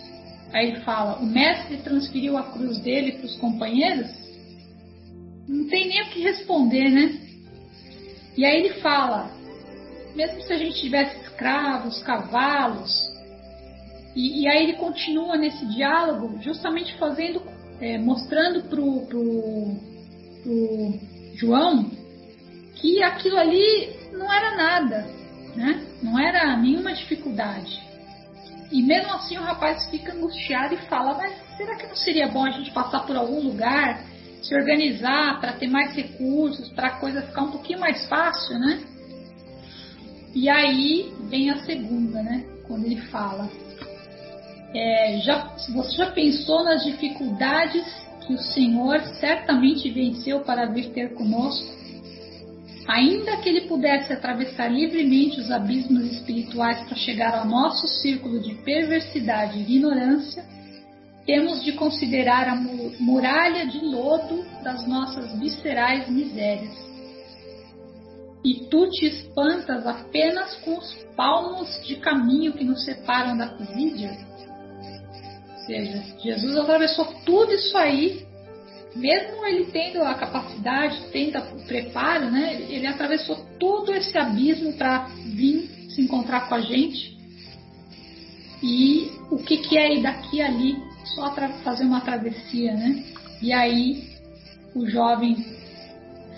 Aí ele fala: o mestre transferiu a cruz dele para os companheiros? Não tem nem o que responder, né? E aí ele fala: mesmo se a gente tivesse escravos, cavalos, e, e aí ele continua nesse diálogo, justamente fazendo, é, mostrando pro, pro, pro João que aquilo ali não era nada, né? Não era nenhuma dificuldade. E mesmo assim o rapaz fica angustiado e fala: Mas será que não seria bom a gente passar por algum lugar, se organizar para ter mais recursos, para a coisa ficar um pouquinho mais fácil, né? E aí vem a segunda, né? Quando ele fala: é, já, Você já pensou nas dificuldades que o Senhor certamente venceu para vir ter conosco? Ainda que ele pudesse atravessar livremente os abismos espirituais para chegar ao nosso círculo de perversidade e ignorância, temos de considerar a muralha de lodo das nossas viscerais misérias. E tu te espantas apenas com os palmos de caminho que nos separam da Pisídia? Ou seja, Jesus atravessou tudo isso aí mesmo ele tendo a capacidade, tendo o preparo, né, ele atravessou todo esse abismo para vir se encontrar com a gente. E o que, que é ir daqui ali, só fazer uma travessia, né? E aí o jovem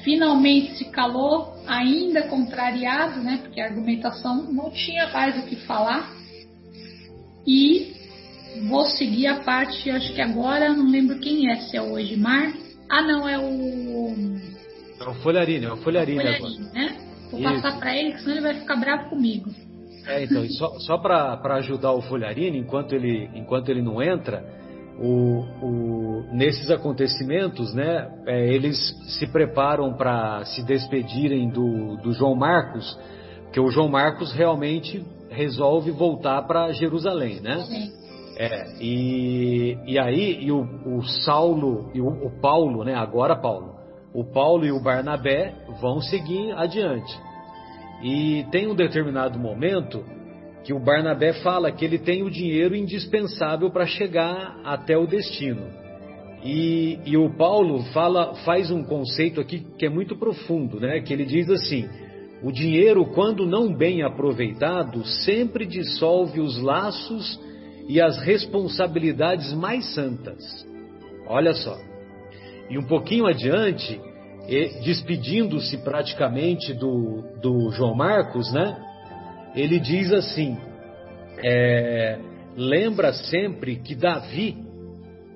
finalmente se calou, ainda contrariado, né? Porque a argumentação não tinha mais o que falar. E Vou seguir a parte, acho que agora, não lembro quem é, se é o Edmar. Ah, não, é o. É o Folharini, é o Folharini, é o Folharini né? Vou Isso. passar para ele, senão ele vai ficar bravo comigo. É, então, só, só para ajudar o Folharini, enquanto ele, enquanto ele não entra, o, o, nesses acontecimentos, né, é, eles se preparam para se despedirem do, do João Marcos, porque o João Marcos realmente resolve voltar para Jerusalém, né? Sim. É, e, e aí e o, o Saulo e o, o, Paulo, né? Agora Paulo, o Paulo e o Barnabé vão seguir adiante. E tem um determinado momento que o Barnabé fala que ele tem o dinheiro indispensável para chegar até o destino. E, e o Paulo fala, faz um conceito aqui que é muito profundo, né? Que ele diz assim: o dinheiro, quando não bem aproveitado, sempre dissolve os laços e as responsabilidades mais santas. Olha só. E um pouquinho adiante, despedindo-se praticamente do, do João Marcos, né? Ele diz assim: é, lembra sempre que Davi,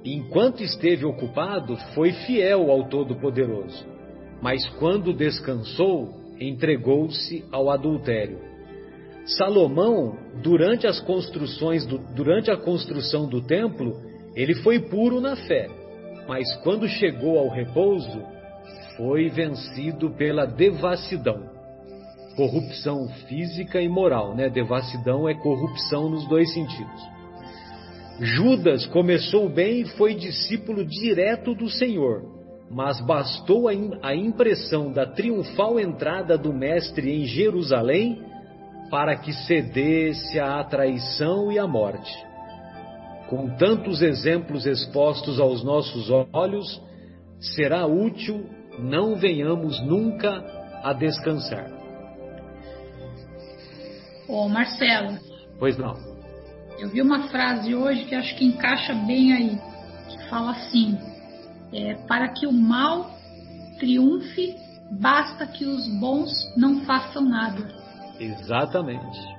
enquanto esteve ocupado, foi fiel ao Todo-Poderoso, mas quando descansou, entregou-se ao adultério. Salomão, durante as construções, do, durante a construção do templo, ele foi puro na fé, mas quando chegou ao repouso, foi vencido pela devassidão, corrupção física e moral, né? Devassidão é corrupção nos dois sentidos. Judas começou bem e foi discípulo direto do Senhor, mas bastou a impressão da triunfal entrada do Mestre em Jerusalém para que cedesse à traição e à morte. Com tantos exemplos expostos aos nossos olhos, será útil não venhamos nunca a descansar. Ô Marcelo. Pois não. Eu vi uma frase hoje que acho que encaixa bem aí, que fala assim: é, para que o mal triunfe, basta que os bons não façam nada. Exatamente.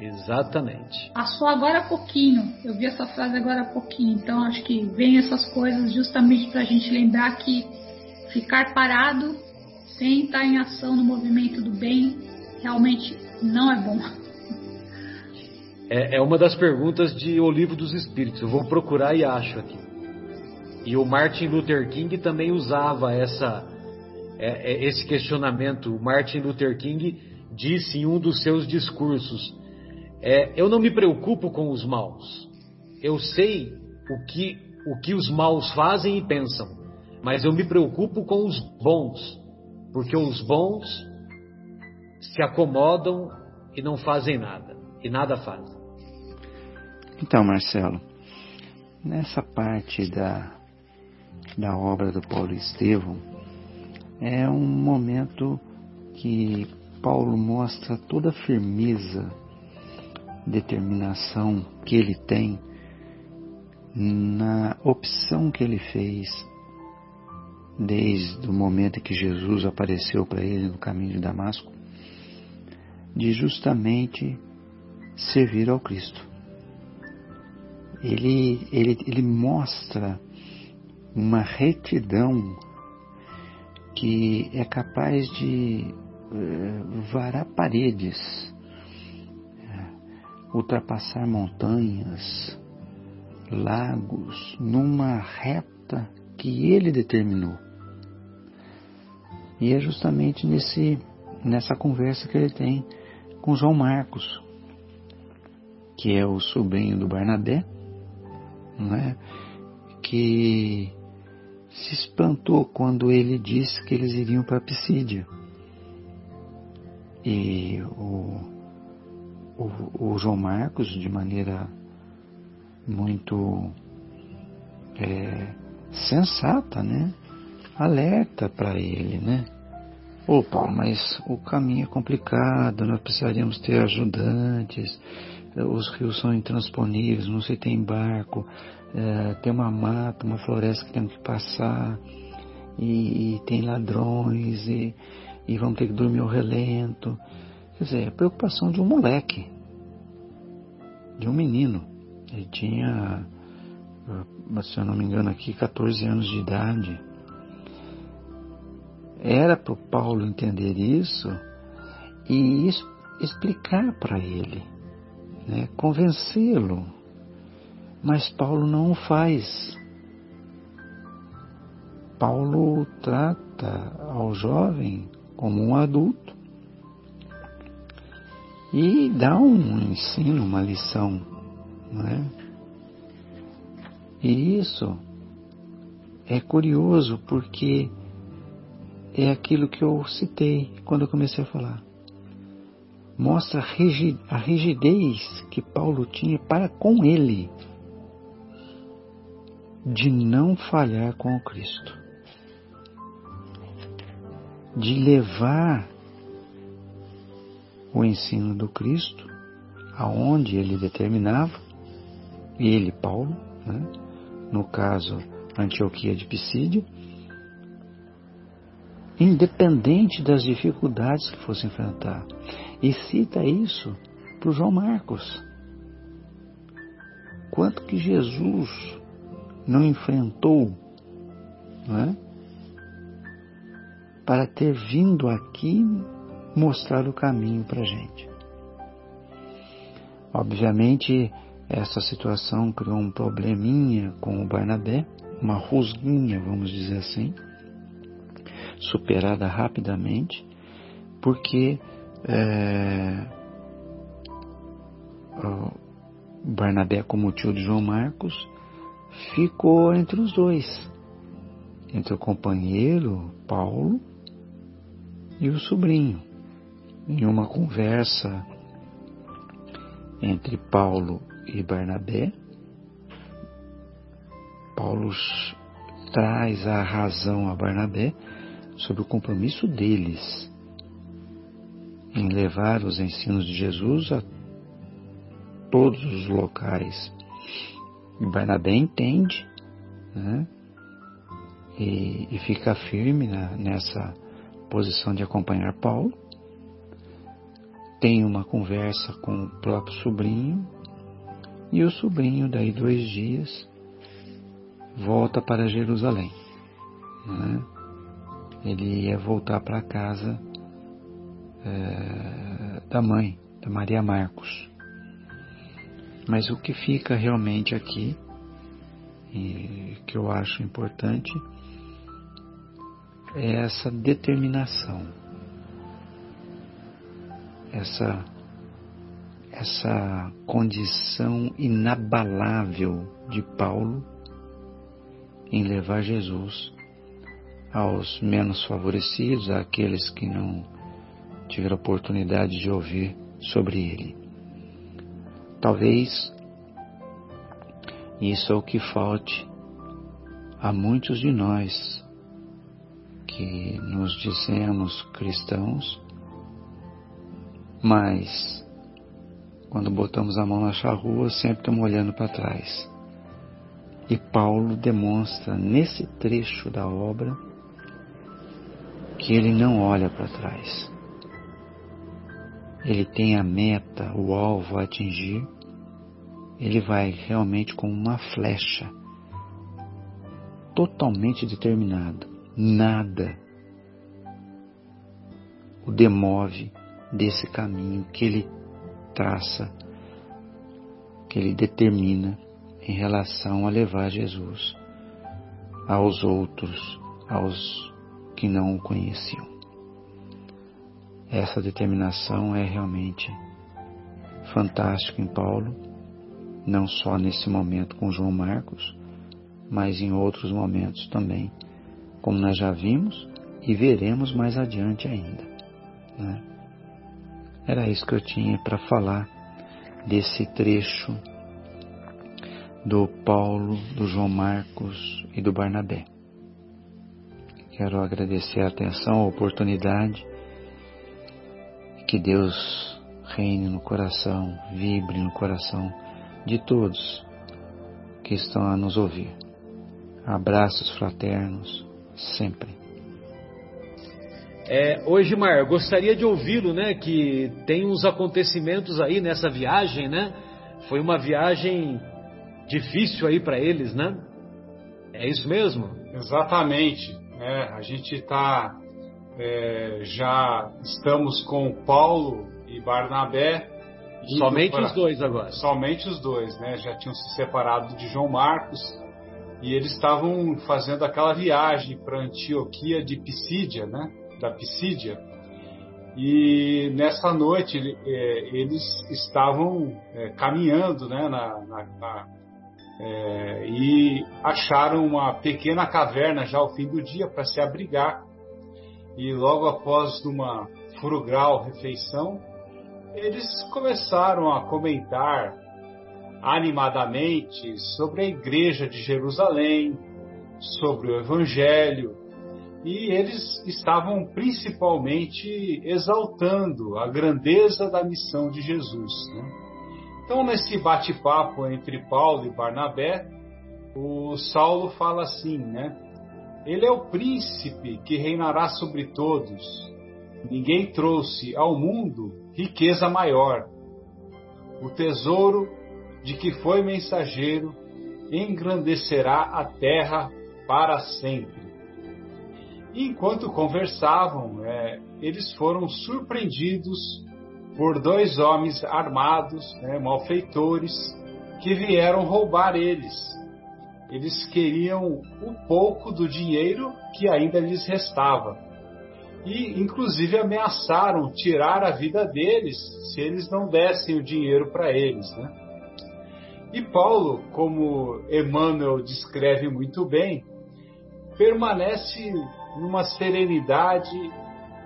Exatamente. Passou agora há pouquinho. Eu vi essa frase agora há pouquinho. Então acho que vem essas coisas justamente para a gente lembrar que ficar parado sem estar em ação no movimento do bem realmente não é bom. É, é uma das perguntas de O Livro dos Espíritos. Eu vou procurar e acho aqui. E o Martin Luther King também usava essa, é, é esse questionamento. O Martin Luther King disse em um dos seus discursos: é, Eu não me preocupo com os maus. Eu sei o que, o que os maus fazem e pensam, mas eu me preocupo com os bons, porque os bons se acomodam e não fazem nada, e nada fazem. Então, Marcelo, nessa parte da, da obra do Paulo Estevão, é um momento que Paulo mostra toda a firmeza, determinação que ele tem na opção que ele fez desde o momento que Jesus apareceu para ele no caminho de Damasco, de justamente servir ao Cristo. Ele, ele, ele mostra uma retidão que é capaz de uh, varar paredes, uh, ultrapassar montanhas, lagos, numa reta que ele determinou. E é justamente nesse, nessa conversa que ele tem com João Marcos, que é o sobrinho do Barnabé, não é? que se espantou quando ele disse que eles iriam para Pisídia. E o, o, o, João Marcos, de maneira muito é, sensata, né? Alerta para ele, né? Opa, mas o caminho é complicado, nós precisaríamos ter ajudantes, os rios são intransponíveis, não se tem barco, é, tem uma mata, uma floresta que temos que passar, e, e tem ladrões, e, e vamos ter que dormir ao relento. Quer dizer, é a preocupação de um moleque, de um menino. Ele tinha, se eu não me engano aqui, 14 anos de idade. Era para o Paulo entender isso e explicar para ele, né, convencê-lo mas Paulo não o faz. Paulo trata ao jovem como um adulto e dá um ensino, uma lição, não é? E isso é curioso porque é aquilo que eu citei quando eu comecei a falar. Mostra a rigidez que Paulo tinha para com ele de não falhar com o Cristo, de levar o ensino do Cristo aonde ele determinava, ele, Paulo, né? no caso Antioquia de Pisídia, independente das dificuldades que fosse enfrentar. E cita isso para o João Marcos. Quanto que Jesus não enfrentou, não é? para ter vindo aqui mostrar o caminho para a gente. Obviamente, essa situação criou um probleminha com o Barnabé, uma rusguinha, vamos dizer assim, superada rapidamente, porque é, Barnabé, como tio de João Marcos, ficou entre os dois, entre o companheiro Paulo e o sobrinho. Em uma conversa entre Paulo e Barnabé, Paulo traz a razão a Barnabé sobre o compromisso deles em levar os ensinos de Jesus a todos os locais Barnabé entende né? e, e fica firme na, nessa posição de acompanhar Paulo. Tem uma conversa com o próprio sobrinho e o sobrinho, daí dois dias, volta para Jerusalém. Né? Ele ia voltar para casa é, da mãe, da Maria Marcos. Mas o que fica realmente aqui, que eu acho importante, é essa determinação, essa, essa condição inabalável de Paulo em levar Jesus aos menos favorecidos, àqueles que não tiveram oportunidade de ouvir sobre ele. Talvez isso é o que falte a muitos de nós que nos dizemos cristãos, mas quando botamos a mão na charrua sempre estamos olhando para trás. E Paulo demonstra nesse trecho da obra que ele não olha para trás. Ele tem a meta, o alvo a atingir. Ele vai realmente com uma flecha, totalmente determinado. Nada o demove desse caminho que ele traça, que ele determina em relação a levar Jesus aos outros, aos que não o conheciam. Essa determinação é realmente fantástica em Paulo, não só nesse momento com João Marcos, mas em outros momentos também, como nós já vimos e veremos mais adiante ainda. Né? Era isso que eu tinha para falar desse trecho do Paulo, do João Marcos e do Barnabé. Quero agradecer a atenção, a oportunidade. Que Deus reine no coração, vibre no coração de todos que estão a nos ouvir. Abraços fraternos, sempre. É, hoje, Mar, gostaria de ouvi-lo, né? Que tem uns acontecimentos aí nessa viagem, né? Foi uma viagem difícil aí para eles, né? É isso mesmo? Exatamente. É, a gente está é, já estamos com Paulo e Barnabé. Somente para, os dois agora. Somente os dois, né? Já tinham se separado de João Marcos e eles estavam fazendo aquela viagem para Antioquia de Pisídia, né? Da Pisídia. E nessa noite é, eles estavam é, caminhando, né? Na, na, na é, e acharam uma pequena caverna já ao fim do dia para se abrigar. E logo após uma frugal refeição, eles começaram a comentar animadamente sobre a igreja de Jerusalém, sobre o Evangelho, e eles estavam principalmente exaltando a grandeza da missão de Jesus. Né? Então, nesse bate-papo entre Paulo e Barnabé, o Saulo fala assim, né? Ele é o príncipe que reinará sobre todos. Ninguém trouxe ao mundo riqueza maior. O tesouro de que foi mensageiro engrandecerá a terra para sempre. E enquanto conversavam, é, eles foram surpreendidos por dois homens armados, né, malfeitores, que vieram roubar eles. Eles queriam o pouco do dinheiro que ainda lhes restava. E, inclusive, ameaçaram tirar a vida deles se eles não dessem o dinheiro para eles. Né? E Paulo, como Emmanuel descreve muito bem, permanece numa serenidade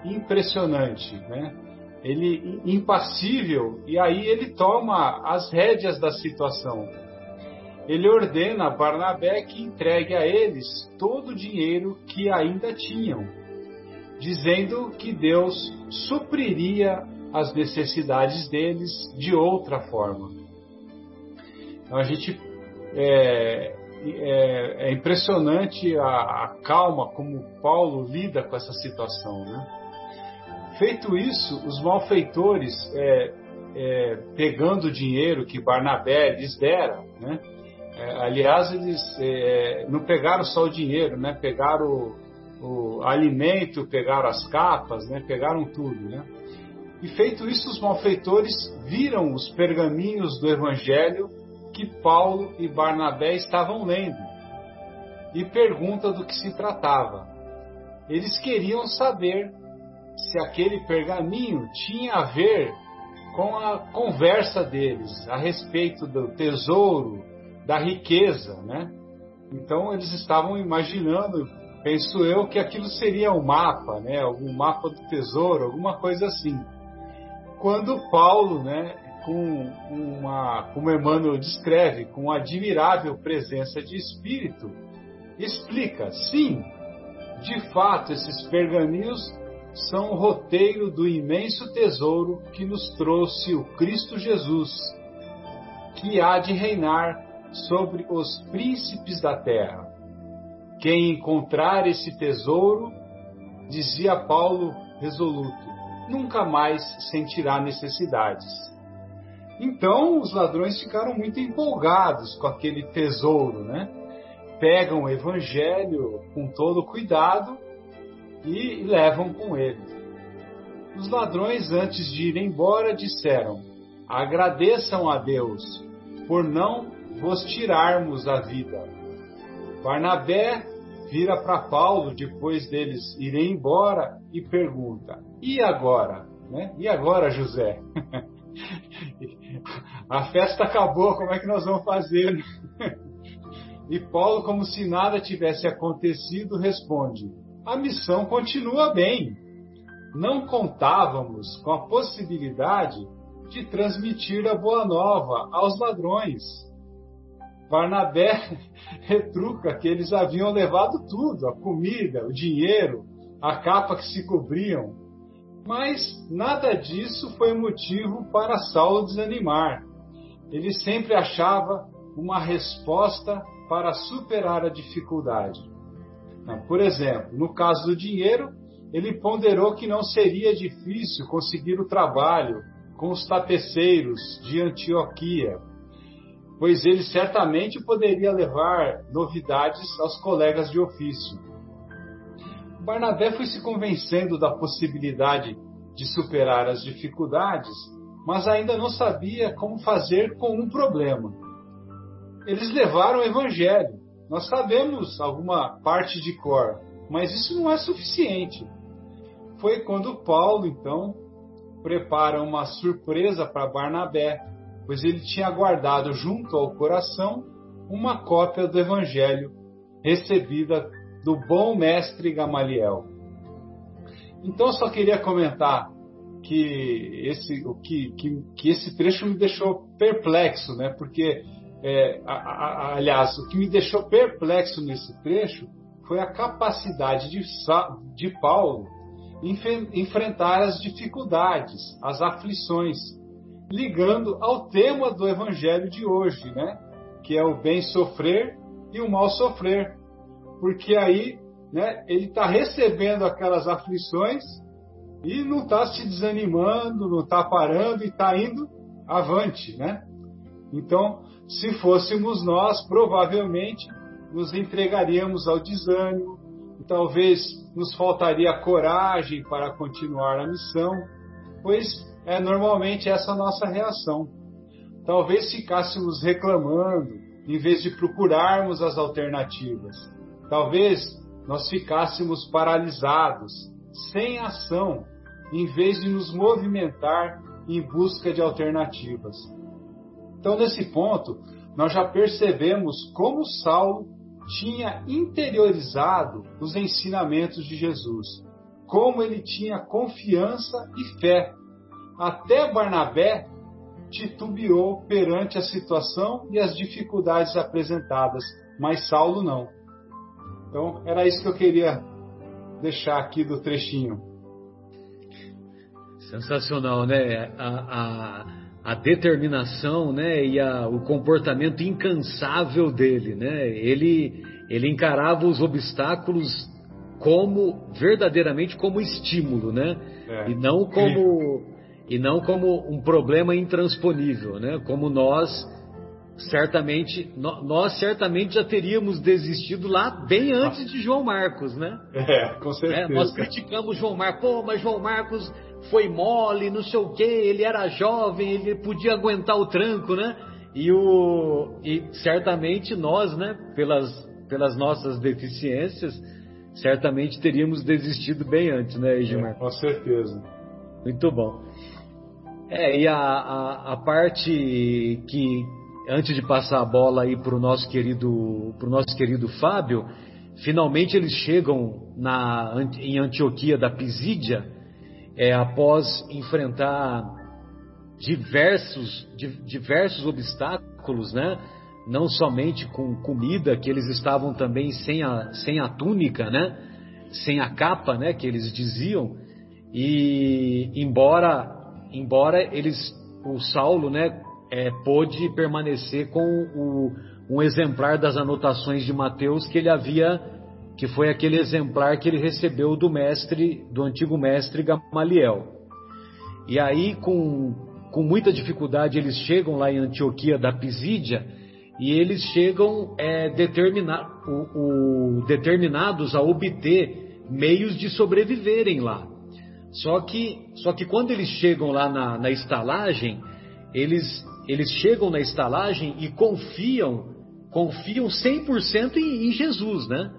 impressionante. Né? Ele impassível, e aí ele toma as rédeas da situação. Ele ordena a Barnabé que entregue a eles todo o dinheiro que ainda tinham, dizendo que Deus supriria as necessidades deles de outra forma. Então a gente é, é, é impressionante a, a calma como Paulo lida com essa situação, né? Feito isso, os malfeitores, é, é, pegando o dinheiro que Barnabé lhes dera, né? É, aliás, eles é, não pegaram só o dinheiro, né? pegaram o, o, alimento, pegaram as capas, né? pegaram tudo. Né? E feito isso, os malfeitores viram os pergaminhos do Evangelho que Paulo e Barnabé estavam lendo e pergunta do que se tratava. Eles queriam saber se aquele pergaminho tinha a ver com a conversa deles a respeito do tesouro, da riqueza, né? Então eles estavam imaginando penso eu que aquilo seria um mapa, né? Algum mapa do tesouro, alguma coisa assim. Quando Paulo, né, com uma, como Emmanuel descreve, com admirável presença de espírito, explica, sim, de fato, esses pergaminhos são o roteiro do imenso tesouro que nos trouxe o Cristo Jesus, que há de reinar sobre os príncipes da terra. Quem encontrar esse tesouro, dizia Paulo resoluto, nunca mais sentirá necessidades. Então os ladrões ficaram muito empolgados com aquele tesouro, né? Pegam o evangelho com todo cuidado e levam com ele. Os ladrões, antes de ir embora, disseram: Agradeçam a Deus por não vos tirarmos a vida. Barnabé vira para Paulo depois deles irem embora e pergunta: E agora? Né? E agora, José? a festa acabou, como é que nós vamos fazer? e Paulo, como se nada tivesse acontecido, responde: A missão continua bem. Não contávamos com a possibilidade de transmitir a boa nova aos ladrões. Barnabé retruca que eles haviam levado tudo: a comida, o dinheiro, a capa que se cobriam. Mas nada disso foi motivo para Saulo desanimar. Ele sempre achava uma resposta para superar a dificuldade. Por exemplo, no caso do dinheiro, ele ponderou que não seria difícil conseguir o trabalho com os tapeceiros de Antioquia, pois ele certamente poderia levar novidades aos colegas de ofício. Barnabé foi se convencendo da possibilidade de superar as dificuldades, mas ainda não sabia como fazer com um problema. Eles levaram o evangelho. Nós sabemos alguma parte de cor, mas isso não é suficiente. Foi quando Paulo, então, prepara uma surpresa para Barnabé, pois ele tinha guardado junto ao coração uma cópia do Evangelho recebida do bom mestre Gamaliel. Então, só queria comentar que esse, que, que, que esse trecho me deixou perplexo, né? Porque, é, a, a, aliás, o que me deixou perplexo nesse trecho foi a capacidade de, de Paulo enfrentar as dificuldades, as aflições, ligando ao tema do evangelho de hoje, né? Que é o bem sofrer e o mal sofrer. Porque aí, né, ele está recebendo aquelas aflições e não está se desanimando, não está parando e está indo avante, né? Então, se fôssemos nós, provavelmente nos entregaríamos ao desânimo, talvez nos faltaria coragem para continuar a missão, pois é normalmente essa a nossa reação. Talvez ficássemos reclamando em vez de procurarmos as alternativas. Talvez nós ficássemos paralisados, sem ação, em vez de nos movimentar em busca de alternativas. Então, nesse ponto, nós já percebemos como Saulo tinha interiorizado os ensinamentos de Jesus, como ele tinha confiança e fé. Até Barnabé titubeou perante a situação e as dificuldades apresentadas, mas Saulo não. Então, era isso que eu queria deixar aqui do trechinho. Sensacional, né? A, a, a determinação, né? E a, o comportamento incansável dele, né? Ele, ele encarava os obstáculos como verdadeiramente como estímulo, né? É. E não como e não como um problema intransponível, né? Como nós certamente nós certamente já teríamos desistido lá bem antes de João Marcos, né? É, com certeza. É, nós criticamos João Marcos, pô, mas João Marcos foi mole, não sei o quê, ele era jovem, ele podia aguentar o tranco, né? E, o, e certamente nós, né, pelas, pelas nossas deficiências, certamente teríamos desistido bem antes, né, Edmar? É, com certeza. Muito bom. É, e a, a, a parte que, antes de passar a bola aí para o nosso querido, pro nosso querido Fábio, finalmente eles chegam na, em Antioquia da Pisídia, é, após enfrentar diversos, diversos obstáculos, né? não somente com comida, que eles estavam também sem a, sem a túnica, né? sem a capa, né? que eles diziam, e embora, embora eles, o Saulo né? É, pôde permanecer com o, um exemplar das anotações de Mateus que ele havia, que foi aquele exemplar que ele recebeu do mestre, do antigo mestre Gamaliel. E aí, com, com muita dificuldade, eles chegam lá em Antioquia da Pisídia e eles chegam é, determina, o, o, determinados a obter meios de sobreviverem lá. Só que, só que quando eles chegam lá na, na estalagem, eles, eles chegam na estalagem e confiam, confiam 100% em, em Jesus, né?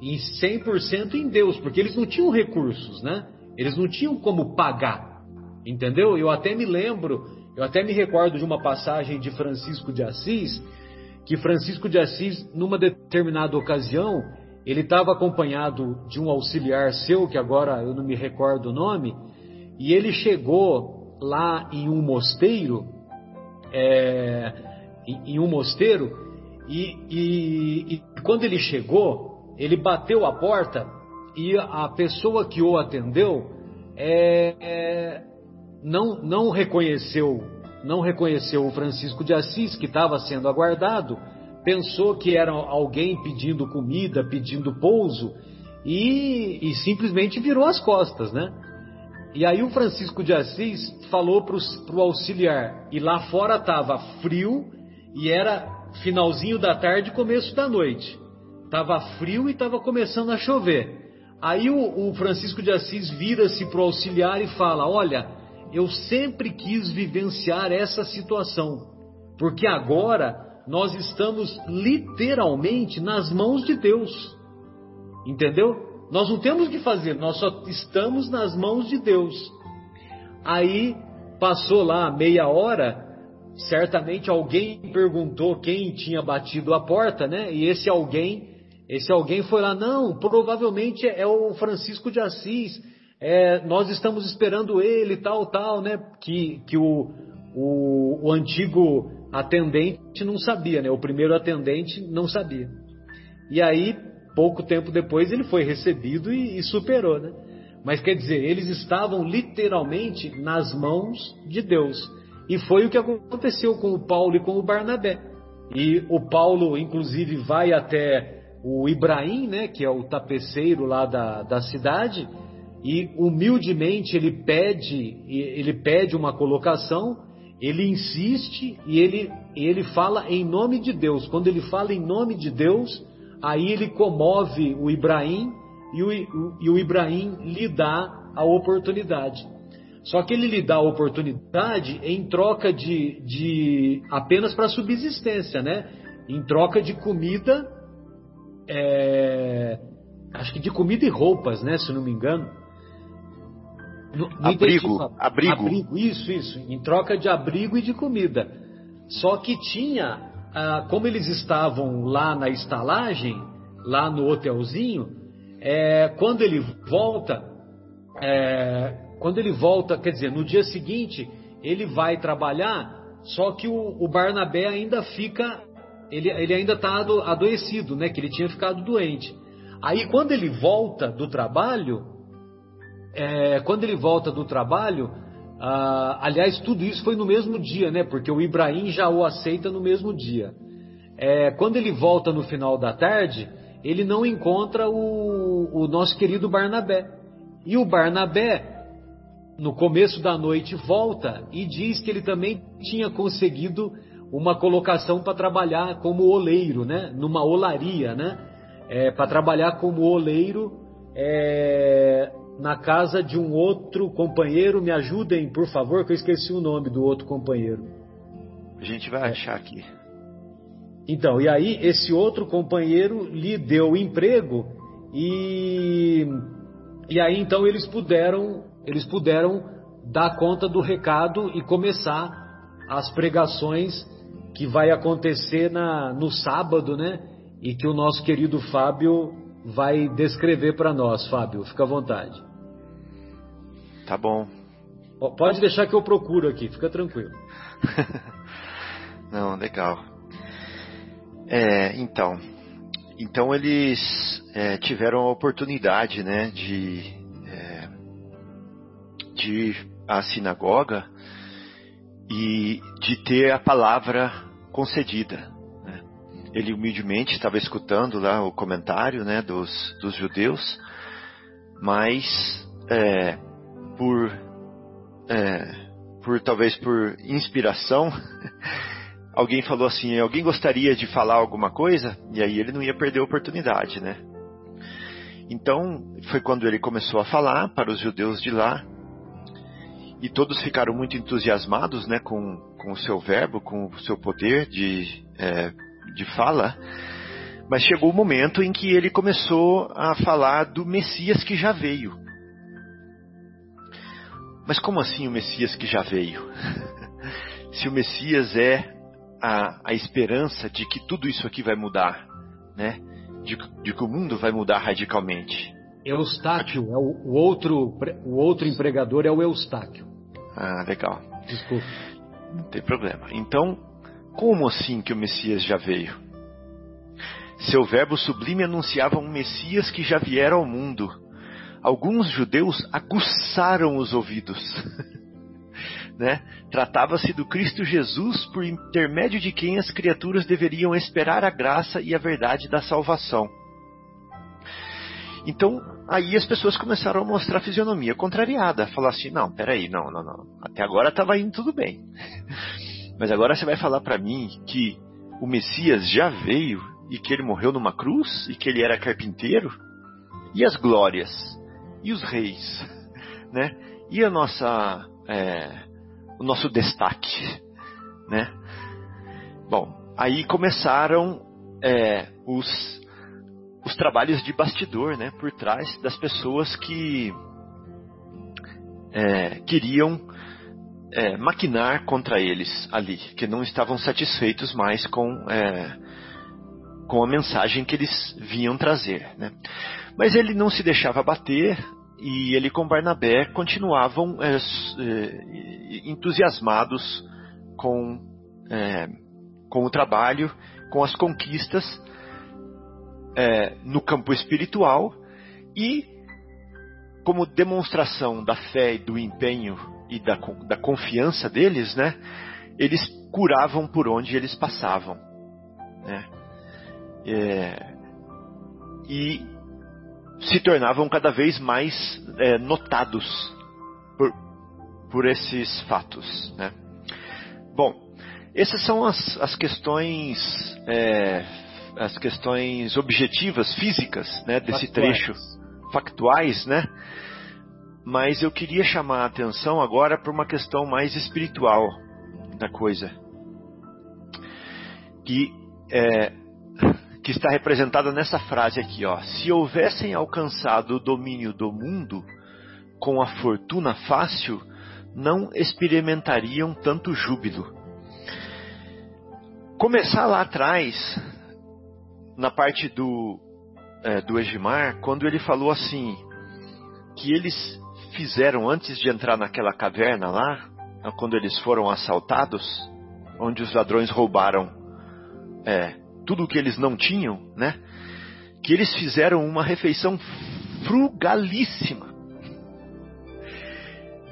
Em 100% em Deus, porque eles não tinham recursos, né? Eles não tinham como pagar, entendeu? Eu até me lembro, eu até me recordo de uma passagem de Francisco de Assis, que Francisco de Assis, numa determinada ocasião, ele estava acompanhado de um auxiliar seu, que agora eu não me recordo o nome, e ele chegou lá em um mosteiro, é, em, um mosteiro, e, e, e quando ele chegou, ele bateu a porta e a pessoa que o atendeu é, é, não, não reconheceu não reconheceu o Francisco de Assis, que estava sendo aguardado, pensou que era alguém pedindo comida, pedindo pouso, e, e simplesmente virou as costas, né? E aí o Francisco de Assis falou para o auxiliar, e lá fora estava frio, e era finalzinho da tarde, começo da noite. Estava frio e estava começando a chover. Aí o, o Francisco de Assis vira-se para o auxiliar e fala: Olha, eu sempre quis vivenciar essa situação, porque agora nós estamos literalmente nas mãos de Deus. Entendeu? Nós não temos o que fazer, nós só estamos nas mãos de Deus. Aí passou lá meia hora, certamente alguém perguntou quem tinha batido a porta, né? E esse alguém, esse alguém foi lá, não, provavelmente é o Francisco de Assis é, nós estamos esperando ele, tal, tal, né? Que, que o, o, o antigo atendente não sabia, né? O primeiro atendente não sabia. E aí, pouco tempo depois, ele foi recebido e, e superou, né? Mas quer dizer, eles estavam literalmente nas mãos de Deus. E foi o que aconteceu com o Paulo e com o Barnabé. E o Paulo, inclusive, vai até o Ibrahim, né, que é o tapeceiro lá da, da cidade, e humildemente ele pede, ele pede uma colocação, ele insiste e ele, ele fala em nome de Deus. Quando ele fala em nome de Deus, aí ele comove o Ibrahim e o, e o Ibrahim lhe dá a oportunidade. Só que ele lhe dá a oportunidade em troca de, de apenas para subsistência, né? Em troca de comida, é, acho que de comida e roupas, né? Se não me engano. No, no abrigo, abrigo. Abrigo, isso, isso. Em troca de abrigo e de comida. Só que tinha, ah, como eles estavam lá na estalagem, lá no hotelzinho, é, quando ele volta, é, quando ele volta, quer dizer, no dia seguinte, ele vai trabalhar, só que o, o Barnabé ainda fica, ele, ele ainda está adoecido, né? Que ele tinha ficado doente. Aí quando ele volta do trabalho, é, quando ele volta do trabalho, ah, aliás, tudo isso foi no mesmo dia, né? Porque o Ibrahim já o aceita no mesmo dia. É, quando ele volta no final da tarde, ele não encontra o, o nosso querido Barnabé. E o Barnabé, no começo da noite, volta e diz que ele também tinha conseguido uma colocação para trabalhar como oleiro, né? Numa olaria, né? É, para trabalhar como oleiro é, na casa de um outro companheiro. Me ajudem, por favor, que eu esqueci o nome do outro companheiro. A gente vai achar aqui. Então, e aí esse outro companheiro lhe deu emprego e e aí então eles puderam eles puderam dar conta do recado e começar as pregações que vai acontecer na, no sábado, né? E que o nosso querido Fábio vai descrever para nós, Fábio. Fica à vontade. Tá bom. Pode deixar que eu procuro aqui, fica tranquilo. Não, legal. É, então, então eles é, tiveram a oportunidade, né, de, é, de ir à sinagoga e de ter a palavra concedida. Né? Ele humildemente estava escutando lá o comentário, né, dos, dos judeus, mas é, por é, por talvez por inspiração alguém falou assim, alguém gostaria de falar alguma coisa? E aí ele não ia perder a oportunidade, né? Então, foi quando ele começou a falar para os judeus de lá, e todos ficaram muito entusiasmados, né, com, com o seu verbo, com o seu poder de, é, de fala, mas chegou o momento em que ele começou a falar do Messias que já veio. Mas como assim o Messias que já veio? Se o Messias é a, a esperança de que tudo isso aqui vai mudar, né? De, de que o mundo vai mudar radicalmente. Eustáquio, é o, o, outro, o outro empregador é o Eustáquio. Ah, legal. Desculpa. Não tem problema. Então, como assim que o Messias já veio? Seu verbo sublime anunciava um Messias que já viera ao mundo. Alguns judeus aguçaram os ouvidos. né? Tratava-se do Cristo Jesus, por intermédio de quem as criaturas deveriam esperar a graça e a verdade da salvação. Então, aí as pessoas começaram a mostrar fisionomia contrariada, falar assim: não, peraí, não, não, não, até agora estava indo tudo bem. Mas agora você vai falar para mim que o Messias já veio e que ele morreu numa cruz e que ele era carpinteiro? E as glórias? E os reis? Né? E a nossa é, o nosso destaque, né? Bom, aí começaram é, os os trabalhos de bastidor, né, por trás das pessoas que é, queriam é, maquinar contra eles ali, que não estavam satisfeitos mais com é, com a mensagem que eles vinham trazer, né? Mas ele não se deixava bater, e ele com Barnabé continuavam é, é, entusiasmados com, é, com o trabalho, com as conquistas é, no campo espiritual e como demonstração da fé e do empenho e da, da confiança deles, né, eles curavam por onde eles passavam. Né? É, e se tornavam cada vez mais é, notados por, por esses fatos. Né? Bom, essas são as, as questões é, as questões objetivas, físicas, né, desse factuais. trecho, factuais, né? Mas eu queria chamar a atenção agora para uma questão mais espiritual da coisa, que é, que está representada nessa frase aqui, ó. Se houvessem alcançado o domínio do mundo com a fortuna fácil, não experimentariam tanto júbilo. Começar lá atrás, na parte do, é, do Egimar, quando ele falou assim, que eles fizeram antes de entrar naquela caverna lá, quando eles foram assaltados, onde os ladrões roubaram é, tudo o que eles não tinham, né? Que eles fizeram uma refeição frugalíssima.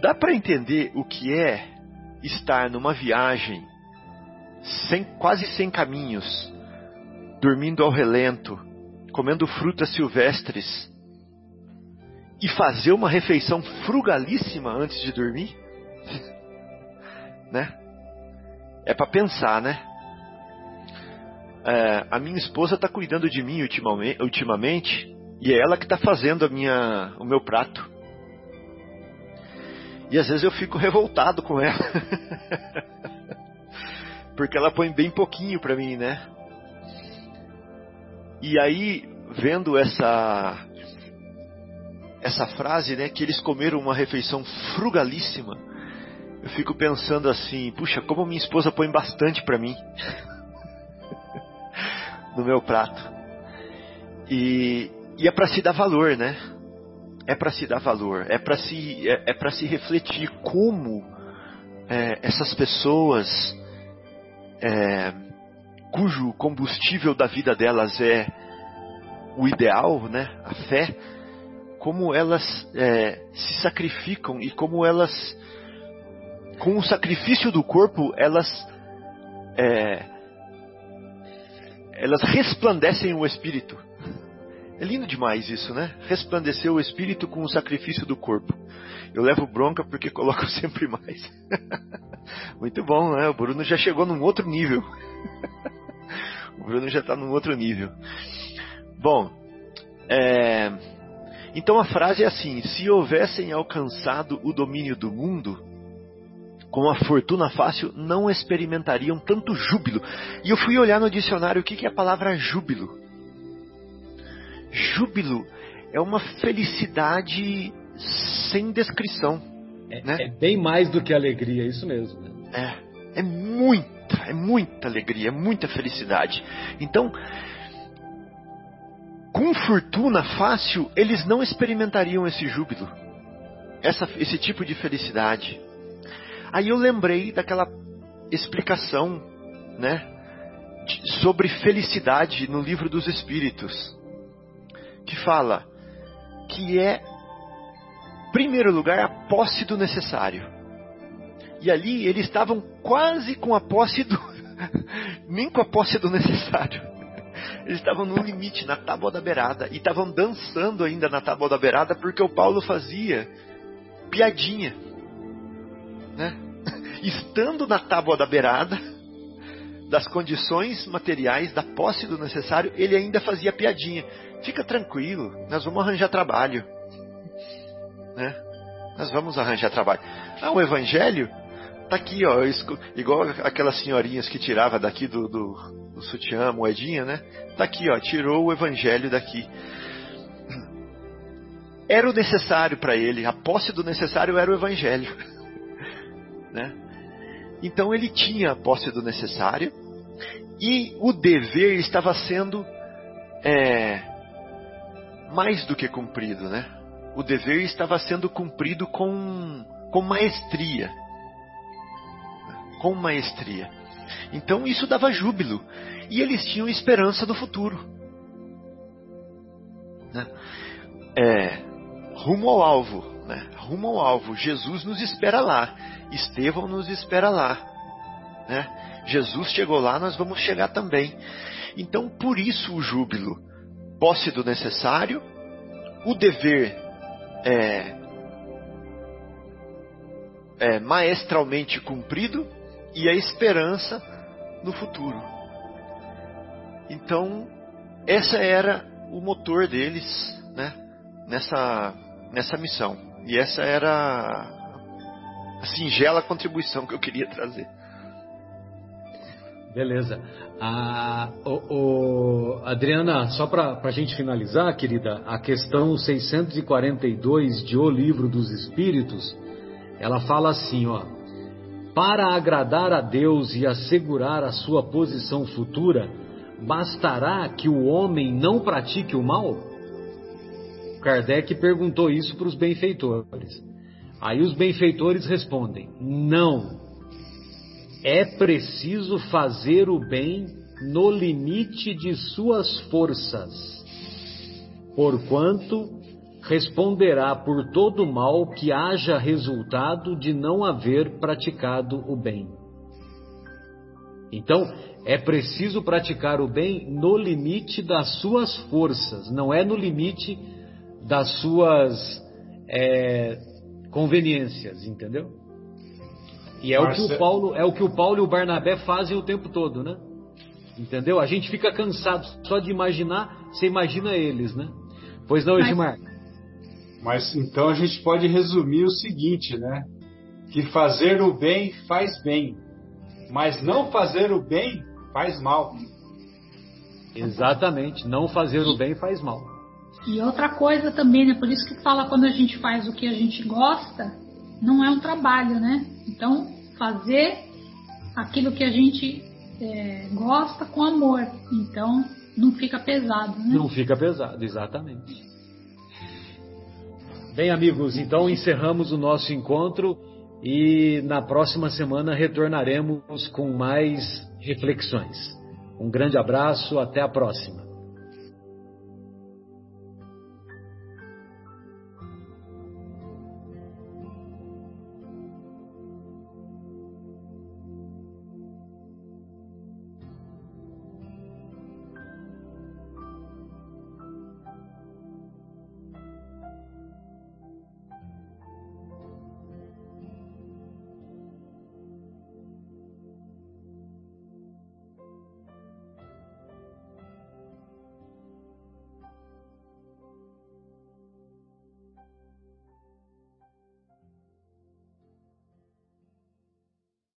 Dá para entender o que é estar numa viagem sem, quase sem caminhos, dormindo ao relento, comendo frutas silvestres e fazer uma refeição frugalíssima antes de dormir? né? É para pensar, né? é, a minha esposa está cuidando de mim ultimamente, ultimamente e é ela que está fazendo a minha, o meu prato. E às vezes eu fico revoltado com ela. Porque ela põe bem pouquinho para mim, né? E aí, vendo essa essa frase, né, que eles comeram uma refeição frugalíssima, eu fico pensando assim, puxa, como minha esposa põe bastante para mim. no meu prato. E, e é para se dar valor, né? É para se dar valor, é para se é, é para se refletir como é, essas pessoas é, cujo combustível da vida delas é o ideal, né? A fé, como elas é, se sacrificam e como elas, com o sacrifício do corpo, elas é, elas resplandecem o espírito. É lindo demais isso, né? Resplandecer o espírito com o sacrifício do corpo. Eu levo bronca porque coloco sempre mais. Muito bom, né? O Bruno já chegou num outro nível. o Bruno já está num outro nível. Bom, é... então a frase é assim: se houvessem alcançado o domínio do mundo, com a fortuna fácil, não experimentariam tanto júbilo. E eu fui olhar no dicionário o que é a palavra júbilo. Júbilo é uma felicidade sem descrição. É, né? é bem mais do que alegria, é isso mesmo. Né? É, é muita, é muita alegria, é muita felicidade. Então, com fortuna fácil, eles não experimentariam esse júbilo, essa, esse tipo de felicidade. Aí eu lembrei daquela explicação, né, de, sobre felicidade no livro dos Espíritos, que fala que é, em primeiro lugar, a posse do necessário. E ali eles estavam quase com a posse do, nem com a posse do necessário. Eles estavam no limite, na tábua da beirada, e estavam dançando ainda na tábua da beirada porque o Paulo fazia piadinha né? Estando na tábua da beirada, das condições materiais, da posse do necessário, ele ainda fazia piadinha. Fica tranquilo, nós vamos arranjar trabalho. Né? Nós vamos arranjar trabalho. Ah, o evangelho tá aqui, ó, igual aquelas senhorinhas que tirava daqui do, do, do sutiã, moedinha, né? Tá aqui, ó, tirou o evangelho daqui. Era o necessário para ele, a posse do necessário era o evangelho. Né? Então ele tinha a posse do necessário e o dever estava sendo é, mais do que cumprido, né? O dever estava sendo cumprido com, com maestria. Com maestria. Então isso dava júbilo. E eles tinham esperança do futuro. Né? É, rumo ao alvo. Né? Rumo ao alvo. Jesus nos espera lá. Estevão nos espera lá. Né? Jesus chegou lá, nós vamos chegar também. Então, por isso o júbilo, posse do necessário, o dever é, é, maestralmente cumprido e a esperança no futuro. Então, essa era o motor deles, né? Nessa nessa missão. E essa era a singela contribuição que eu queria trazer. Beleza. Ah, o, o, Adriana, só para a gente finalizar, querida, a questão 642 de O Livro dos Espíritos, ela fala assim, ó. Para agradar a Deus e assegurar a sua posição futura, bastará que o homem não pratique o mal? Kardec perguntou isso para os benfeitores. Aí os benfeitores respondem: não. É preciso fazer o bem no limite de suas forças, porquanto responderá por todo mal que haja resultado de não haver praticado o bem. Então, é preciso praticar o bem no limite das suas forças, não é no limite das suas é, conveniências, entendeu? E é o que o Paulo, é o que o Paulo e o Barnabé fazem o tempo todo, né? Entendeu? A gente fica cansado só de imaginar, você imagina eles, né? Pois não, Edmar? Mas então a gente pode resumir o seguinte, né? Que fazer o bem faz bem, mas não fazer o bem faz mal. Exatamente, não fazer o bem faz mal. E outra coisa também, né? Por isso que fala quando a gente faz o que a gente gosta, não é um trabalho, né? Então, fazer aquilo que a gente é, gosta com amor. Então, não fica pesado, né? Não fica pesado, exatamente. Bem, amigos, então encerramos o nosso encontro e na próxima semana retornaremos com mais reflexões. Um grande abraço, até a próxima.